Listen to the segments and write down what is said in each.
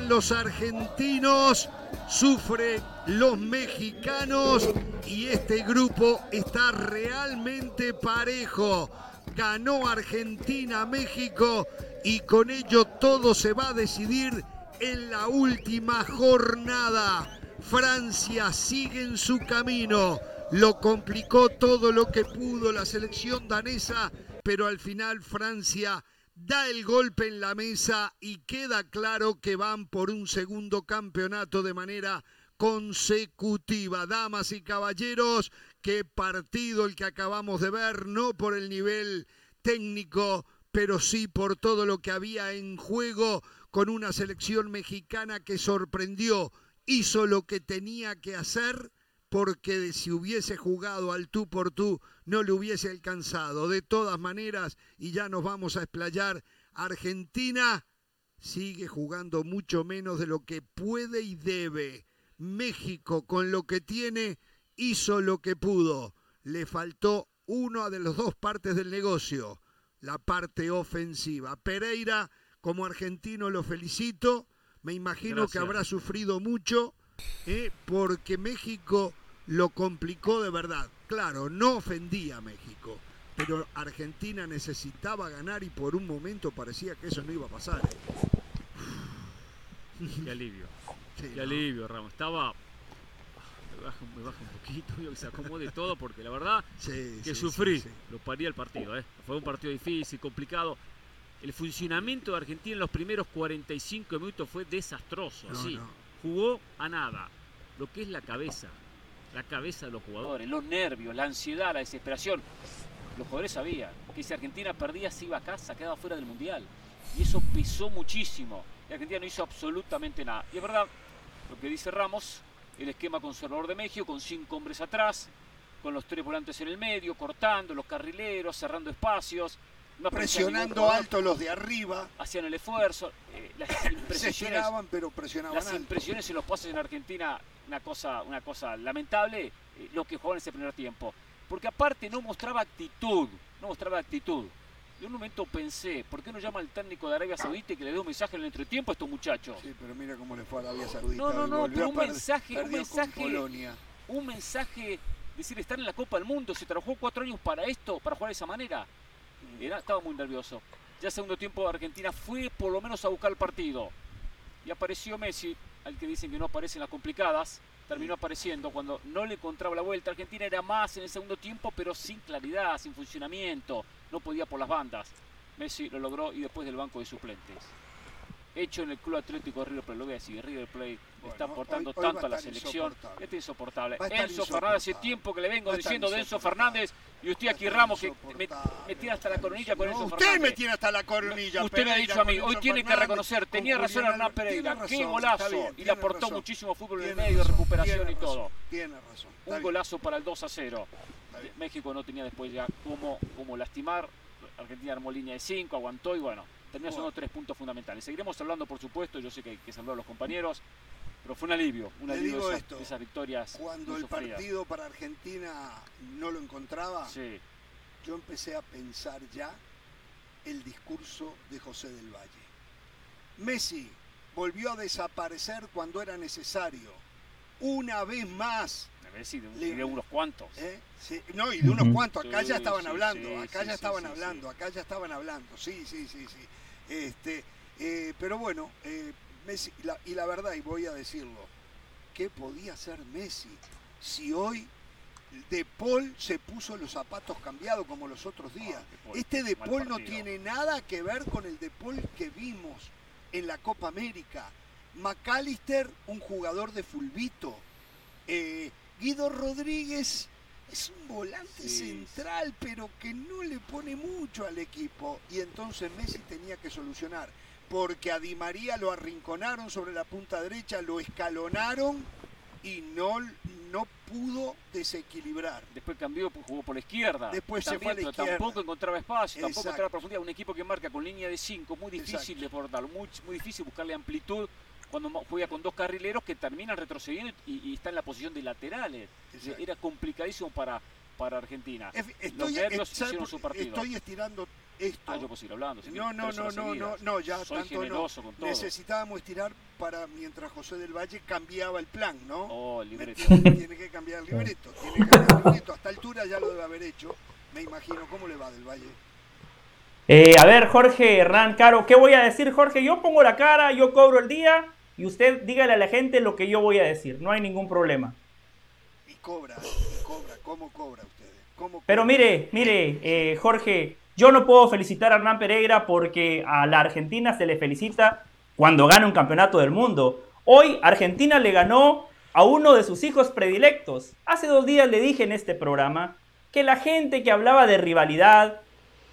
Los argentinos, sufren los mexicanos y este grupo está realmente parejo. Ganó Argentina, México y con ello todo se va a decidir en la última jornada. Francia sigue en su camino. Lo complicó todo lo que pudo la selección danesa, pero al final Francia da el golpe en la mesa y queda claro que van por un segundo campeonato de manera consecutiva. Damas y caballeros, qué partido el que acabamos de ver, no por el nivel técnico, pero sí por todo lo que había en juego con una selección mexicana que sorprendió, hizo lo que tenía que hacer porque si hubiese jugado al tú por tú no le hubiese alcanzado. De todas maneras, y ya nos vamos a explayar, Argentina sigue jugando mucho menos de lo que puede y debe. México, con lo que tiene, hizo lo que pudo. Le faltó una de las dos partes del negocio, la parte ofensiva. Pereira, como argentino, lo felicito. Me imagino que habrá sufrido mucho, eh, porque México lo complicó de verdad. Claro, no ofendía a México, pero Argentina necesitaba ganar y por un momento parecía que eso no iba a pasar. Qué alivio. Qué alivio, Ramos. Estaba. Me baja, me baja, un poquito, que se acomode todo, porque la verdad que sufrí. Lo paría el partido. ¿eh? Fue un partido difícil, complicado. El funcionamiento de Argentina en los primeros 45 minutos fue desastroso. Jugó a nada. Lo que es la cabeza, la cabeza de los jugadores, los nervios, la ansiedad, la desesperación. Los jugadores sabían que si Argentina perdía se iba a casa, quedaba fuera del Mundial. Y eso pesó muchísimo. Y Argentina no hizo absolutamente nada. Y es verdad, lo que dice Ramos, el esquema conservador de México, con cinco hombres atrás, con los tres volantes en el medio, cortando los carrileros, cerrando espacios. presionando alto los de arriba. Hacían el esfuerzo. Eh, las Se pero presionaban Las impresiones y los pases en Argentina una cosa, una cosa lamentable eh, lo que jugó en ese primer tiempo. Porque aparte no mostraba actitud, no mostraba actitud. Y un momento pensé, ¿por qué no llama al técnico de Arabia Saudita y que le dé un mensaje en el entretiempo a estos muchachos? Sí, pero mira cómo le fue a Arabia Saudita. No, no, no, pero un mensaje, un mensaje, un mensaje, decir, estar en la Copa del Mundo, se trabajó cuatro años para esto, para jugar de esa manera. Mm. Era, estaba muy nervioso. Ya segundo tiempo Argentina fue por lo menos a buscar el partido. Y apareció Messi, al que dicen que no aparece en las complicadas, terminó apareciendo cuando no le encontraba la vuelta. Argentina era más en el segundo tiempo, pero sin claridad, sin funcionamiento, no podía por las bandas. Messi lo logró y después del banco de suplentes hecho en el Club Atlético River Plate. Lo voy a decir, River Plate está aportando tanto a la selección. Este es insoportable. Enzo Fernández, hace tiempo que le vengo diciendo de Enzo Fernández y usted aquí Ramos que me, tiene hasta la coronilla con Enzo Fernández. Usted me tiene hasta la coronilla. Usted me ha dicho a mí, hoy tiene que reconocer, tenía razón Hernán Pereira, qué golazo. y le aportó muchísimo fútbol en el medio, recuperación y todo. Tiene razón. Un golazo para el 2 a 0. México no tenía después ya cómo, cómo lastimar. Argentina armó línea de 5, aguantó y bueno, termina siendo tres puntos fundamentales. Seguiremos hablando, por supuesto, yo sé que hay que saludar a los compañeros, pero fue un alivio, un alivio esas, esas, victorias. Cuando el partido para Argentina no lo encontraba, yo empecé a pensar ya el discurso de José del Valle. Messi volvió a desaparecer cuando era necesario. Una vez más. Messi de, de unos cuantos. ¿Eh? no, y de unos cuantos. Acá ya estaban hablando, acá ya estaban hablando, acá ya estaban hablando. Sí, sí, sí, sí. Este, eh, pero bueno, eh, Messi, y la verdad, y voy a decirlo, ¿qué podía hacer Messi si hoy De Paul se puso los zapatos cambiados como los otros días? este De Paul no tiene nada que ver con el De Paul que vimos en la Copa América. McAllister, un jugador de fulbito. Eh, Guido Rodríguez es un volante central, pero que no le pone mucho al equipo. Y entonces Messi tenía que solucionar. Porque a Di María lo arrinconaron sobre la punta derecha, lo escalonaron y no, no pudo desequilibrar. Después cambió, pues, jugó por la izquierda. Después se fue a la izquierda. Tampoco encontraba espacio, tampoco encontraba profundidad. Un equipo que marca con línea de 5, muy difícil de portar, muy, muy difícil buscarle amplitud cuando juega con dos carrileros que terminan retrocediendo y, está en la posición de laterales. Era complicadísimo para, para Argentina. Estoy, Los hicieron su partido. Estoy estirando esto. Ah, yo puedo seguir hablando. no, no, no, no, no, no, ya tanto no. Necesitábamos estirar para mientras José del Valle cambiaba el plan, ¿no? Oh, libreto. Tiene que cambiar el libreto, tiene que cambiar el libreto. A esta altura ya lo debe haber hecho, me imagino. ¿Cómo le va del Valle? Eh, a ver, Jorge Hernán Caro, ¿qué voy a decir, Jorge? Yo pongo la cara, yo cobro el día y usted dígale a la gente lo que yo voy a decir. No hay ningún problema. Y cobra, y cobra. ¿Cómo cobra Pero mire, mire, eh, Jorge, yo no puedo felicitar a Hernán Pereira porque a la Argentina se le felicita cuando gana un campeonato del mundo. Hoy Argentina le ganó a uno de sus hijos predilectos. Hace dos días le dije en este programa que la gente que hablaba de rivalidad,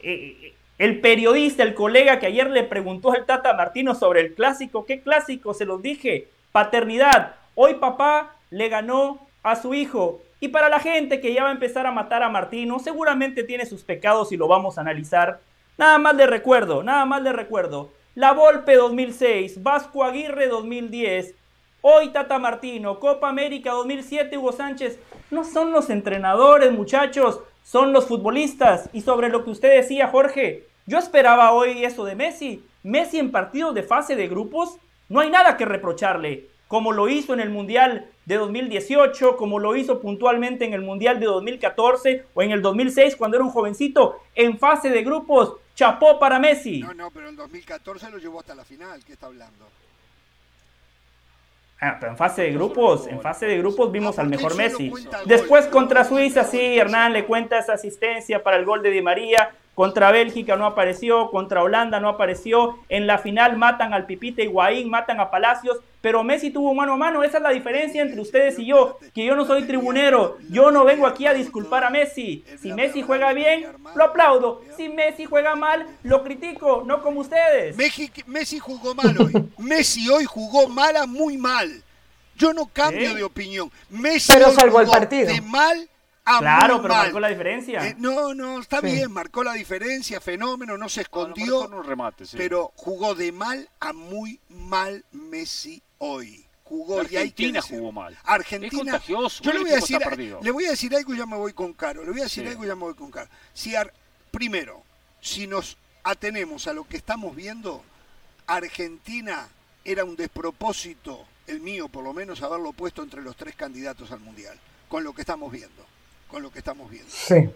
eh, el periodista, el colega que ayer le preguntó al Tata Martino sobre el clásico, ¿qué clásico? Se los dije, paternidad. Hoy papá le ganó a su hijo. Y para la gente que ya va a empezar a matar a Martino, seguramente tiene sus pecados y lo vamos a analizar. Nada más le recuerdo, nada más le recuerdo. La Volpe 2006, Vasco Aguirre 2010, hoy Tata Martino, Copa América 2007, Hugo Sánchez. No son los entrenadores, muchachos, son los futbolistas. Y sobre lo que usted decía, Jorge, yo esperaba hoy eso de Messi. Messi en partidos de fase de grupos, no hay nada que reprocharle como lo hizo en el Mundial de 2018, como lo hizo puntualmente en el Mundial de 2014 o en el 2006 cuando era un jovencito en fase de grupos. Chapó para Messi. No, no, pero en 2014 lo llevó hasta la final. ¿Qué está hablando? Ah, pero en fase de grupos, en fase de grupos vimos al mejor Messi. Después contra Suiza, sí, Hernán le cuenta esa asistencia para el gol de Di María. Contra Bélgica no apareció, contra Holanda no apareció. En la final matan al Pipita Higuaín, matan a Palacios, pero Messi tuvo mano a mano. Esa es la diferencia entre ustedes y yo, que yo no soy tribunero. Yo no vengo aquí a disculpar a Messi. Si Messi juega bien, lo aplaudo. Si Messi juega mal, lo critico, no como ustedes. Messi jugó mal hoy. Messi hoy jugó mala, muy mal. Yo no cambio de opinión. Messi pero salvo el partido. de mal claro, pero marcó la diferencia. Eh, no, no, está bien, marcó la diferencia, fenómeno, no se escondió. remate, Pero jugó de mal a muy mal Messi hoy. Jugó Argentina y jugó mal. Argentina. yo le voy, a decir, le voy a decir algo y ya me voy con Caro. Le voy a decir algo y ya me voy con Caro. Si primero, si nos atenemos a lo que estamos viendo, Argentina era un despropósito, el mío por lo menos, haberlo puesto entre los tres candidatos al Mundial, con lo que estamos viendo con lo que estamos viendo. Sí.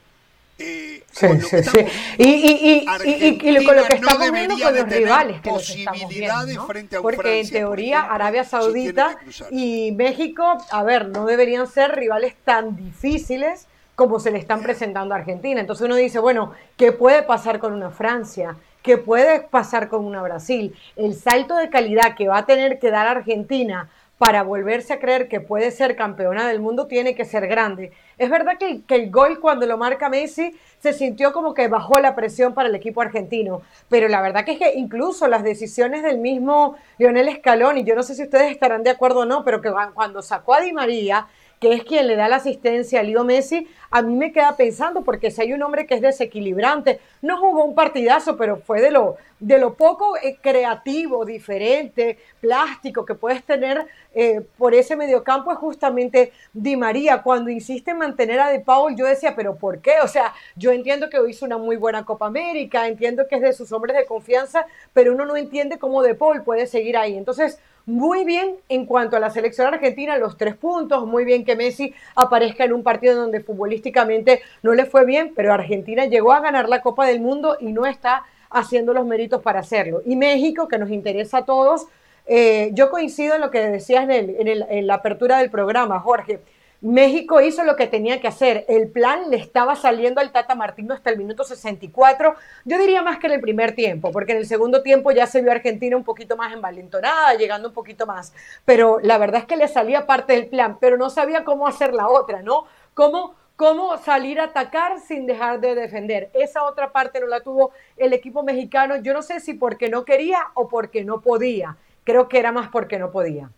Eh, sí, sí, sí. Y, y, y, y, con lo que estamos viendo con los rivales que los estamos viendo, frente a Porque en teoría Arabia Saudita y México, a ver, no deberían ser rivales tan difíciles como se le están presentando a Argentina. Entonces uno dice, bueno, ¿qué puede pasar con una Francia? ¿Qué puede pasar con una Brasil? El salto de calidad que va a tener que dar Argentina para volverse a creer que puede ser campeona del mundo tiene que ser grande. Es verdad que, el gol cuando lo marca Messi se sintió como que bajó la presión para el equipo argentino, pero la verdad que es que incluso las decisiones del mismo Lionel Scaloni, yo no sé si ustedes estarán de acuerdo o no, pero que cuando sacó a Di María, que es quien le da la asistencia a Leo Messi, a mí me queda pensando, porque si hay un hombre que es desequilibrante, no jugó un partidazo, pero fue de lo, de lo poco eh, creativo, diferente, plástico que puedes tener eh, por ese mediocampo, es justamente Di María. Cuando insiste en mantener a De Paul, yo decía, pero ¿por qué? O sea, yo entiendo que hizo una muy buena Copa América, entiendo que es de sus hombres de confianza, pero uno no entiende cómo De Paul puede seguir ahí. Entonces, muy bien en cuanto a la selección argentina, los tres puntos, muy bien que Messi aparezca en un partido donde futbolísticamente no le fue bien, pero Argentina llegó a ganar la Copa del Mundo y no está haciendo los méritos para hacerlo. Y México, que nos interesa a todos, eh, yo coincido en lo que decías en, en la apertura del programa, Jorge. México hizo lo que tenía que hacer. El plan le estaba saliendo al Tata Martino hasta el minuto 64. Yo diría más que en el primer tiempo, porque en el segundo tiempo ya se vio a Argentina un poquito más envalentonada, llegando un poquito más. Pero la verdad es que le salía parte del plan, pero no sabía cómo hacer la otra, ¿no? Cómo, cómo salir a atacar sin dejar de defender. Esa otra parte no la tuvo el equipo mexicano. Yo no sé si porque no quería o porque no podía. Creo que era más porque no podía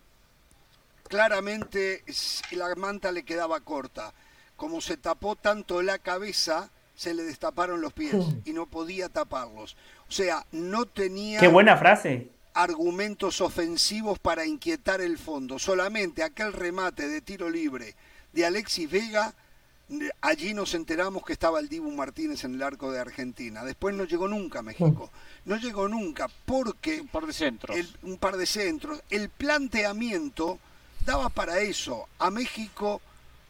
claramente la manta le quedaba corta. Como se tapó tanto la cabeza, se le destaparon los pies y no podía taparlos. O sea, no tenía... Qué buena frase. Argumentos ofensivos para inquietar el fondo. Solamente aquel remate de tiro libre de Alexis Vega allí nos enteramos que estaba el Dibu Martínez en el arco de Argentina. Después no llegó nunca a México. No llegó nunca porque... Un par de centros. un par de centros. El planteamiento daba para eso. A México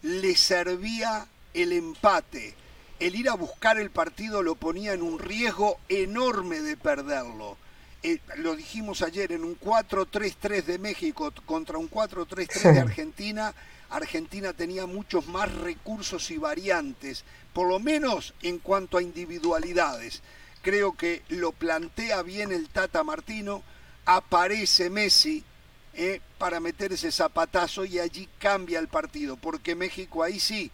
le servía el empate. El ir a buscar el partido lo ponía en un riesgo enorme de perderlo. Eh, lo dijimos ayer, en un 4-3-3 de México contra un 4-3-3 de Argentina, Argentina tenía muchos más recursos y variantes, por lo menos en cuanto a individualidades. Creo que lo plantea bien el Tata Martino, aparece Messi eh, para meter ese zapatazo y allí cambia el partido, porque México ahí sí,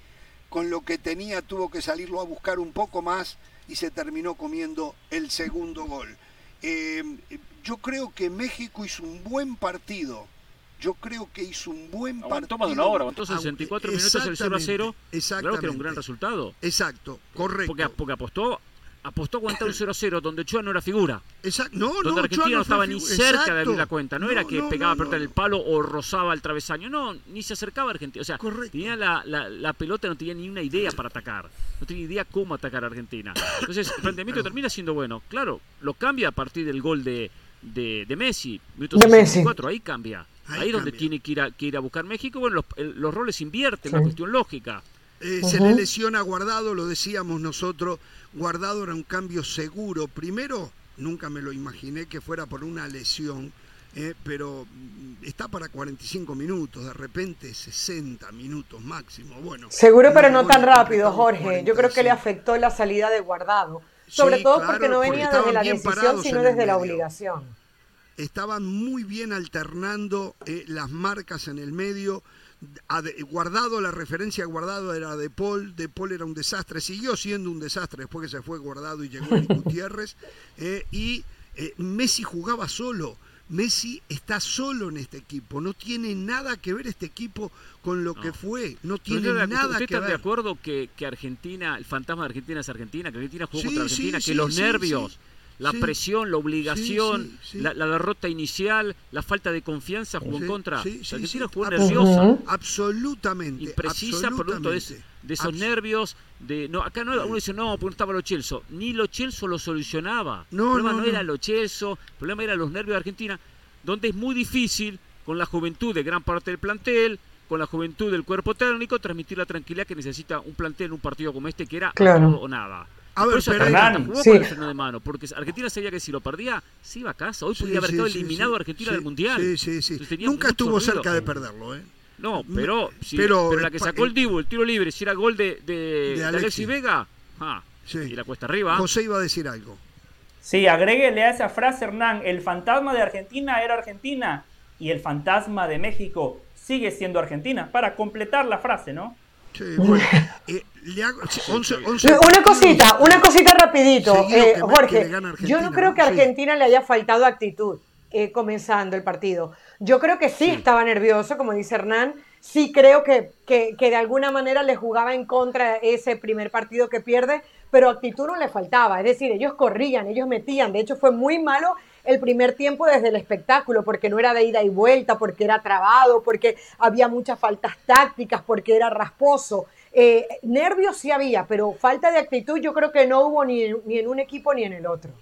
con lo que tenía tuvo que salirlo a buscar un poco más y se terminó comiendo el segundo gol. Eh, yo creo que México hizo un buen partido. Yo creo que hizo un buen partido. más de una hora, aguantó 64 minutos el 0 a 0. Claro que era un gran resultado. Exacto, correcto. Porque, porque apostó apostó a aguantar un 0-0 donde Ochoa no era figura. Exacto. No, donde Argentina no, estaba ni cerca de abrir la cuenta. No, era que pegaba a perder el palo o rozaba el travesaño. No, ni se acercaba a Argentina. O sea, tenía la, la, pelota, no tenía ni una idea para atacar. No tenía idea cómo atacar a Argentina. Entonces, el planteamiento termina siendo bueno. Claro, lo cambia a partir del gol de, de, de Messi. Minuto 64, ahí cambia. Ahí, es donde tiene que ir, a, que ir a buscar México. Bueno, los, los roles invierten, una cuestión lógica. Eh, se le lesiona Guardado, lo decíamos nosotros, Guardado era un cambio seguro. Primero, nunca me lo imaginé que fuera por una lesión, eh, pero mm, está para 45 minutos, de repente 60 minutos máximo. Bueno, seguro, pero no tan rápido, Jorge. Yo creo que le afectó la salida de Guardado, sobre todo porque no venía desde la decisión, sino desde la obligación. Estaban muy bien alternando eh, las marcas en el medio Guardado, la referencia Guardado era de Paul, de Paul era un desastre, siguió siendo un desastre después que se fue Guardado y llegó el Gutiérrez, eh, y eh, Messi jugaba solo. Messi está solo en este equipo, no tiene nada que ver este equipo con lo que fue, no tiene nada que ver. está de acuerdo que, Argentina, el fantasma de Argentina es Argentina, que Argentina jugó contra Argentina, que los nervios la presión, la obligación, la, derrota inicial, la falta de confianza jugó en contra. Argentina jugó nerviosa. Absolutamente. Imprecisa producto de, de esos nervios. De, no, acá no, uno dice, no, porque no estaba Lo Chelso. Ni Lo Chelso lo solucionaba. el problema no, era Lo Chelso, el problema era los nervios de Argentina, donde es muy difícil, con la juventud de gran parte del plantel, con la juventud del cuerpo técnico, transmitir la tranquilidad que necesita un plantel en un partido como este, que era todo o nada. A ver, pero jugó sí. el de mano, porque Argentina sabía que si lo perdía, se iba a casa. Hoy podía haber estado eliminado Argentina del Mundial. Sí, sí, sí. Nunca estuvo cerca de perderlo, ¿eh? No, pero, pero, la que sacó el Dibu, el tiro libre, si era gol de, de, Alexis. Vega, ah, y la cuesta arriba. José iba a decir algo. Sí, agréguele a esa frase, Hernán, el fantasma de Argentina era Argentina y el fantasma de México sigue siendo Argentina, para completar la frase, ¿no? Eh, una cosita, una cosita rapidito, eh, Jorge. Yo no creo que a Argentina le haya faltado actitud eh, comenzando el partido. Yo creo que sí, estaba nervioso, como dice Hernán. Sí creo que, que, que, de alguna manera le jugaba en contra ese primer partido que pierde, pero actitud no le faltaba. Es decir, ellos corrían, ellos metían. De hecho, fue muy malo el primer tiempo desde el espectáculo, porque no era de ida y vuelta, porque era trabado, porque había muchas faltas tácticas, porque era rasposo. Eh, nervios sí había, pero falta de actitud yo creo que no hubo ni, ni en un equipo ni en el otro.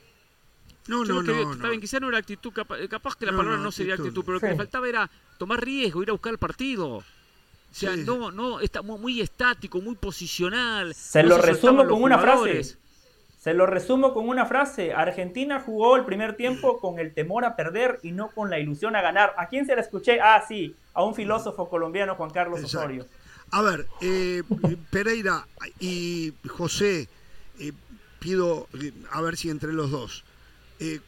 No, no, no, Está bien, quizás no era actitud, capaz, que la palabra no, sería actitud, pero lo que le faltaba era tomar riesgo, ir a buscar el partido. O sea, no, no, está muy, estático, muy posicional. Se lo resumo con una frase. Se lo resumo con una frase. Argentina jugó el primer tiempo con el temor a perder y no con la ilusión a ganar. ¿A quién se la escuché? Ah, sí, a un filósofo colombiano, Juan Carlos Osorio. A ver, eh, Pereira y José, eh, pido eh, a ver si entre los dos,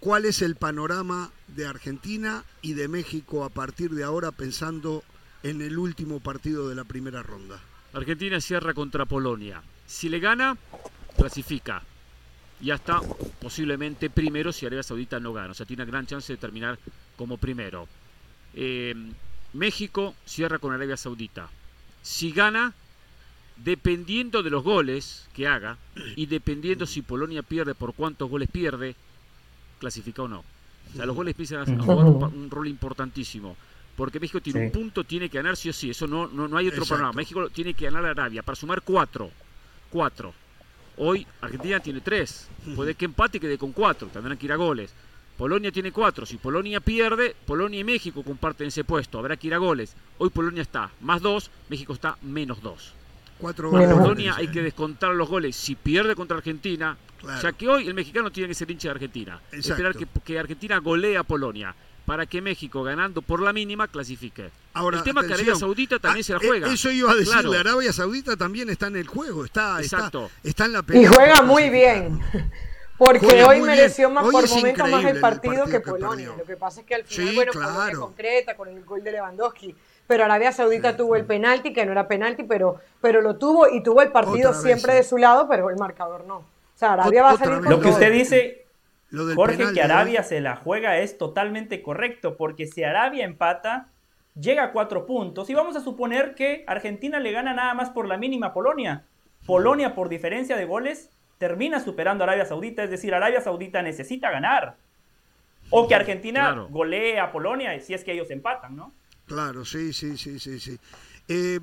¿cuál es el panorama de Argentina y de México a partir de ahora pensando en el último partido de la primera ronda? Argentina cierra contra Polonia. Si le gana, clasifica ya está posiblemente primero si Arabia Saudita no gana. O sea, tiene una gran chance de terminar como primero. Eh, México cierra con Arabia Saudita. Si gana, dependiendo de los goles que haga y dependiendo si Polonia pierde por cuántos goles pierde, clasifica o no. O sea, los goles empiezan a jugar un rol importantísimo. porque México tiene un punto, tiene que ganar sí o sí. Eso no, no, hay otro problema. México tiene que ganar a Arabia para sumar cuatro. Cuatro. Hoy Argentina tiene tres. Puede que empate y quede con cuatro. Tendrán que ir a goles. Polonia tiene cuatro. Si Polonia pierde, Polonia y México comparten ese puesto. Habrá que ir a goles. Hoy Polonia está más dos, México está menos dos. Cuatro goles. Polonia hay que descontar los goles. Si pierde contra Argentina, ya que hoy el mexicano tiene que ser hincha de Argentina. Esperar que, que Argentina golee a Polonia para que México, ganando por la mínima, clasifique. Ahora, el tema que Arabia Saudita también ah, se la eh, juega. Eso iba a decirle, Arabia Saudita también está en el juego, está, Exacto. está, en la pelea. Y juega muy bien. Porque hoy mereció más por momentos más el partido, que, Polonia. Lo que pasa es que al final, bueno, Polonia concreta con el gol de Lewandowski. Pero Arabia Saudita tuvo el penalti, que no era penalti, pero, pero lo tuvo y tuvo el partido siempre de su lado, pero el marcador no. O sea, Arabia va a salir con Lo que usted dice Jorge, que Arabia se la juega es totalmente correcto, porque si Arabia empata, llega a cuatro puntos y vamos a suponer que Argentina le gana nada más por la mínima a Polonia. Polonia, por diferencia de goles, termina superando a Arabia Saudita, es decir, Arabia Saudita necesita ganar. O que Argentina golee a Polonia si es que ellos empatan, ¿no? Claro, sí, sí, sí, sí, sí. Eh,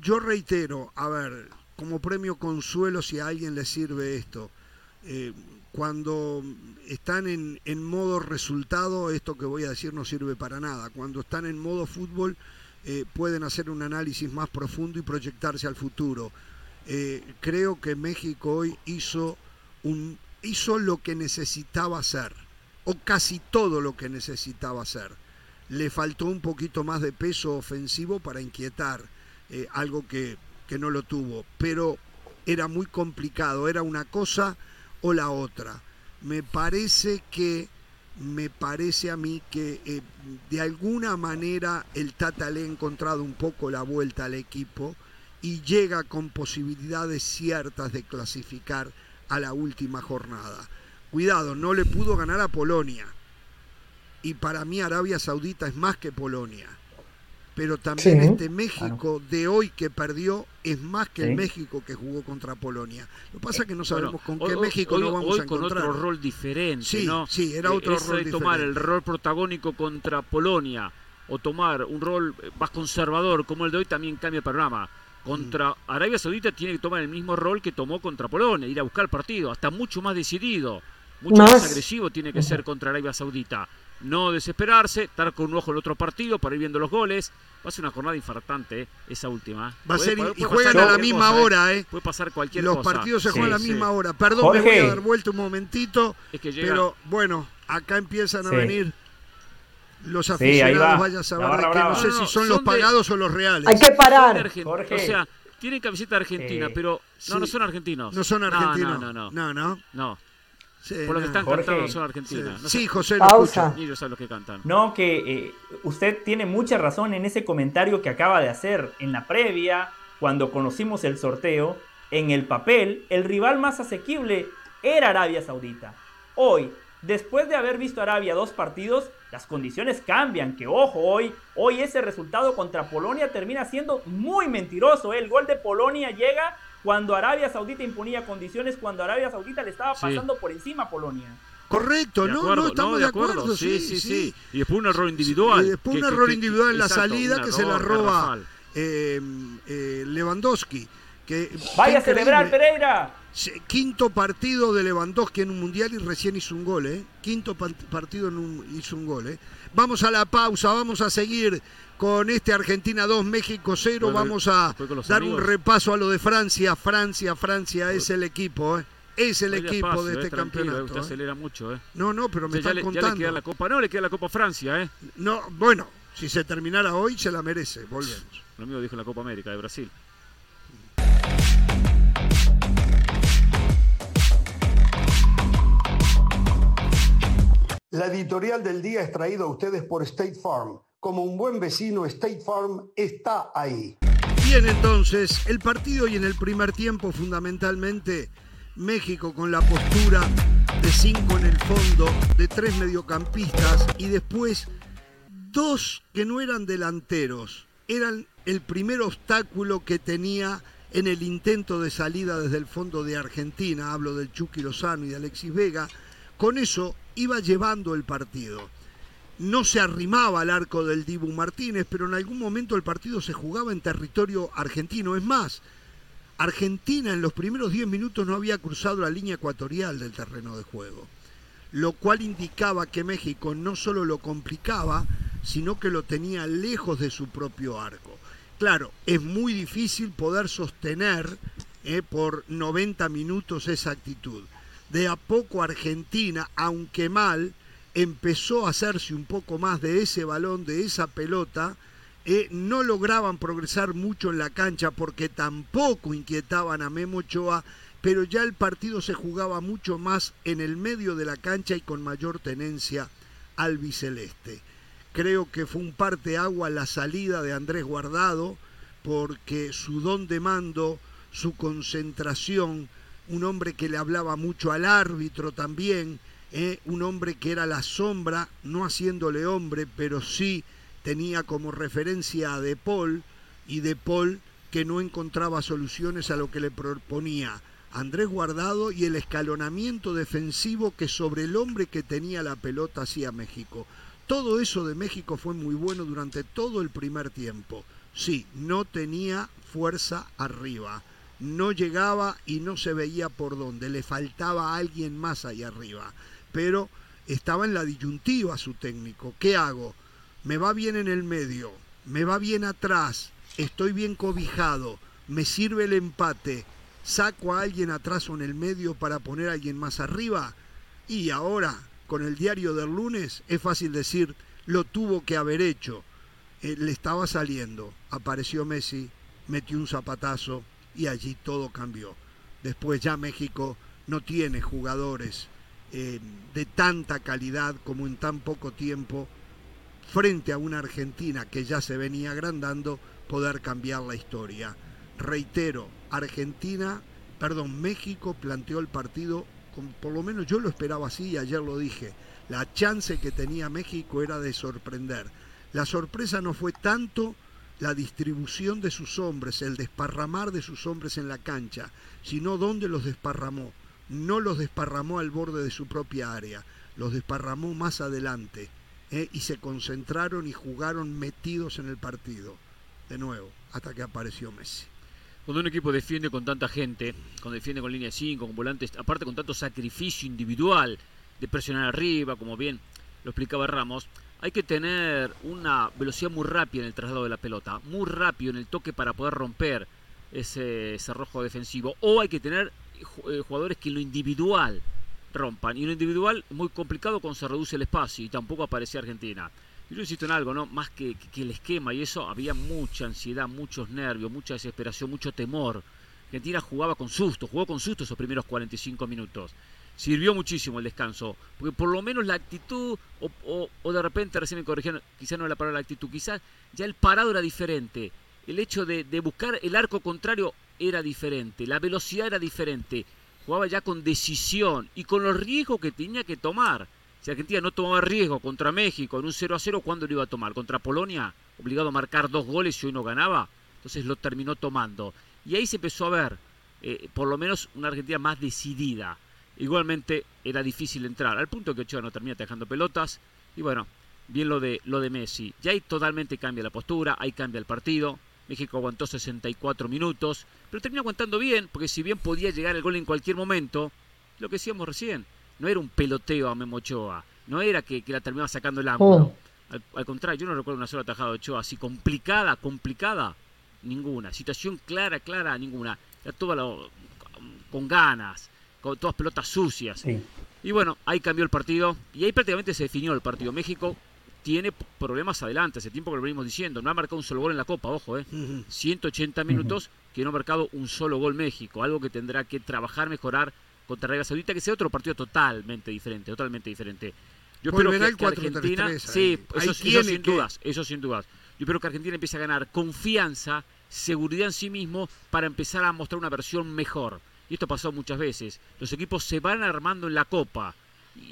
yo reitero, a ver, como premio consuelo, si a alguien le sirve esto, eh, cuando están en, modo resultado, esto que voy a decir no sirve para nada. Cuando están en modo fútbol, eh, pueden hacer un análisis más profundo y proyectarse al futuro. Eh, creo que México hoy hizo, un, hizo lo que necesitaba hacer, o casi todo lo que necesitaba hacer. Le faltó un poquito más de peso ofensivo para inquietar, eh, algo que, que no lo tuvo, pero era muy complicado, era una cosa o la otra. Me parece que, me parece a mí que eh, de alguna manera el Tata le ha encontrado un poco la vuelta al equipo y llega con posibilidades ciertas de clasificar a la última jornada. Cuidado, no le pudo ganar a Polonia. Y para mí Arabia Saudita es más que Polonia pero también este México de hoy que perdió es más que el México que jugó contra Polonia. Lo que pasa es que no sabemos con qué México no vamos a encontrar. con otro rol diferente, sí, Sí, era otro rol diferente. tomar el rol protagónico contra Polonia o tomar un rol más conservador como el de hoy también cambia el panorama. Contra mm. Arabia Saudita tiene que tomar el mismo rol que tomó contra Polonia, ir a buscar el partido, hasta mucho más decidido, mucho más, agresivo tiene que ser contra Arabia Saudita no desesperarse, estar con un ojo en el otro partido para ir viendo los goles. Va a ser una jornada infartante eh, esa última. Va a ser, y juegan a la misma eh. hora, ¿eh? Puede pasar cualquier los cosa. Los partidos se juegan a la misma hora. Perdón, me voy a dar vuelta un momentito. Pero bueno, acá empiezan a venir los aficionados, vaya a saber que no, sé si son, los pagados o los reales. Hay que parar. O sea, tienen camiseta argentina, pero no, no son argentinos. No son argentinos. No, no, no. No, no. Por lo que están cantando son argentinas. Sí, José, Pausa. Ellos saben lo que cantan. No, que eh, usted tiene mucha razón en ese comentario que acaba de hacer. En la previa, cuando conocimos el sorteo, en el papel, el rival más asequible era Arabia Saudita. Hoy, después de haber visto Arabia dos partidos, las condiciones cambian. Que ojo, hoy, hoy ese resultado contra Polonia termina siendo muy mentiroso. El gol de Polonia llega cuando Arabia Saudita imponía condiciones, cuando Arabia Saudita le estaba pasando por encima a Polonia. Correcto, no, no, estamos de acuerdo, sí, sí, sí, Y después un error individual. Y después un error individual en la salida que se la roba eh, eh, Lewandowski. Que, Vaya a celebrar, Pereira. Quinto partido de Lewandowski en un mundial y recién hizo un gol, ¿eh? Quinto partido en un, hizo un gol, ¿eh? Vamos a la pausa, vamos a seguir con este Argentina 2, México 0. Vamos a dar un repaso a lo de Francia. Francia, Francia es el equipo, ¿eh? Es el equipo de este campeonato. Usted ¿eh? acelera mucho, ¿eh? No, no, pero me están contando. le queda la Copa, no, le queda la Copa Francia, ¿eh? No, bueno, si se terminara hoy, se la merece. Volvemos. Lo mío dijo la Copa América de Brasil. La editorial del día es traída a ustedes por State Farm como un buen vecino, State Farm está ahí. Bien, entonces, el partido y en el primer tiempo fundamentalmente México con la postura de cinco en el fondo, de tres mediocampistas y después dos que no eran delanteros, eran el primer obstáculo que tenía en el intento de salida desde el fondo de Argentina, hablo del Chucky Lozano y de Alexis Vega, con eso iba llevando el partido no se arrimaba al arco del Dibu Martínez, pero en algún momento el partido se jugaba en territorio argentino. Es más, Argentina en los primeros 10 minutos no había cruzado la línea ecuatorial del terreno de juego, lo cual indicaba que México no solo lo complicaba, sino que lo tenía lejos de su propio arco. Claro, es muy difícil poder sostener eh, por 90 minutos esa actitud. De a poco Argentina, aunque mal, empezó a hacerse un poco más de ese balón, de esa pelota, eh, no lograban progresar mucho en la cancha porque tampoco inquietaban a Memo Ochoa, pero ya el partido se jugaba mucho más en el medio de la cancha y con mayor tenencia albiceleste. Creo que fue un parte agua la salida de Andrés Guardado, porque su don de mando, su concentración, un hombre que le hablaba mucho al árbitro también, eh, un hombre que era la sombra, no haciéndole hombre, pero sí tenía como referencia a De Paul y De Paul que no encontraba soluciones a lo que le proponía Andrés Guardado y el escalonamiento defensivo que sobre el hombre que tenía la pelota hacía México. Todo eso de México fue muy bueno durante todo el primer tiempo. Sí, no tenía fuerza arriba, no llegaba y no se veía por dónde, le faltaba alguien más ahí arriba, pero estaba en la disyuntiva su técnico. ¿Qué hago? me va bien en el medio, me va bien atrás, estoy bien cobijado, me sirve el empate, saco a alguien atrás o en el medio para poner a alguien más arriba. Y ahora, con el diario del lunes, es fácil decir, lo tuvo que haber hecho. Eh, le estaba saliendo, apareció Messi, metió un zapatazo y allí todo cambió. Después ya México no tiene jugadores eh, de tanta calidad como en tan poco tiempo frente a una Argentina que ya se venía agrandando, poder cambiar la historia. Reitero, Argentina, perdón, México planteó el partido, por lo menos yo lo esperaba así y ayer lo dije, la chance que tenía México era de sorprender. La sorpresa no fue tanto la distribución de sus hombres, el desparramar de sus hombres en la cancha, sino dónde los desparramó. No los desparramó al borde de su propia área, los desparramó más adelante, eh, y se concentraron y jugaron metidos en el partido, de nuevo, hasta que apareció Messi. Cuando un equipo defiende con tanta gente, cuando defiende con línea 5, con volantes, aparte con tanto sacrificio individual de presionar arriba, como bien lo explicaba Ramos, hay que tener una velocidad muy rápida en el traslado de la pelota, muy rápido en el toque para poder romper ese cerrojo defensivo, o hay que tener jugadores que en lo individual rompan. Y lo individual, muy complicado cuando se reduce el espacio y tampoco aparece Argentina. Yo insisto en algo, ¿no? Más que, el esquema y eso, había mucha ansiedad, muchos nervios, mucha desesperación, mucho temor. Argentina jugaba con susto, jugó con susto esos primeros 45 minutos. Sirvió muchísimo el descanso, porque por lo menos la actitud, o, de repente recién me corrigieron, quizás no era la palabra la actitud, quizás ya el parado era diferente. El hecho de buscar el arco contrario era diferente, la velocidad era diferente jugaba ya con decisión y con los riesgos que tenía que tomar. Si Argentina no tomaba riesgo contra México en un 0 a 0, ¿cuándo lo iba a tomar? Contra Polonia, obligado a marcar dos goles y hoy no ganaba. Entonces lo terminó tomando. Y ahí se empezó a ver, eh, por lo menos, una Argentina más decidida. Igualmente era difícil entrar, al punto que Ochoa no termina dejando pelotas. Y bueno, bien lo de, lo de Messi. Ya ahí totalmente cambia la postura, ahí cambia el partido. México aguantó 64 minutos, pero terminó aguantando bien, porque si bien podía llegar el gol en cualquier momento, lo que decíamos recién, no era un peloteo a Memochoa, no era que, la terminaba sacando el ángulo. Oh. Al, contrario, yo no recuerdo una sola tajada de Ochoa así complicada, complicada, ninguna. Situación clara, clara, ninguna. Era toda con ganas, con todas pelotas sucias. Y bueno, ahí cambió el partido y ahí prácticamente se definió el partido. México tiene problemas adelante. Hace tiempo que lo venimos diciendo. No ha marcado un solo gol en la Copa, ojo, ¿eh? 180 minutos que no ha marcado un solo gol México. Algo que tendrá que trabajar, mejorar contra Arabia Saudita, que sea otro partido totalmente diferente, totalmente diferente. Yo espero que, Argentina, sí, eso, sin dudas, eso sin dudas. Yo espero que Argentina empiece a ganar confianza, seguridad en sí mismo para empezar a mostrar una versión mejor. Y esto pasó muchas veces. Los equipos se van armando en la Copa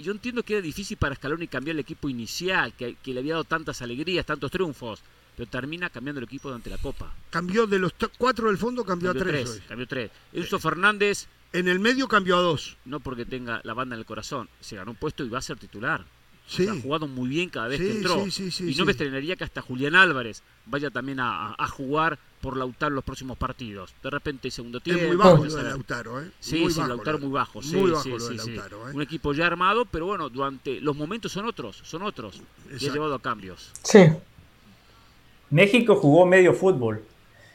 yo entiendo que era difícil para Scaloni cambiar el equipo inicial, que, le había dado tantas alegrías, tantos triunfos, pero termina cambiando el equipo durante la Copa. Cambió de los cuatro del fondo, cambió, a tres. cambió tres. Enzo Fernández. En el medio cambió a dos. No porque tenga la banda en el corazón, se ganó un puesto y va a ser titular. Sí. Ha jugado muy bien cada vez que entró. y no me estrenaría que hasta Julián Álvarez vaya también a, jugar por Lautaro los próximos partidos. De repente, segundo tiempo. muy bajo lo de Lautaro, ¿eh? Sí, muy sí, Lautaro muy bajo. Sí, muy bajo lo de Lautaro, ¿eh? Un equipo ya armado, pero bueno, durante los momentos son otros, son otros. Y ha llevado a cambios. Sí. México jugó medio fútbol.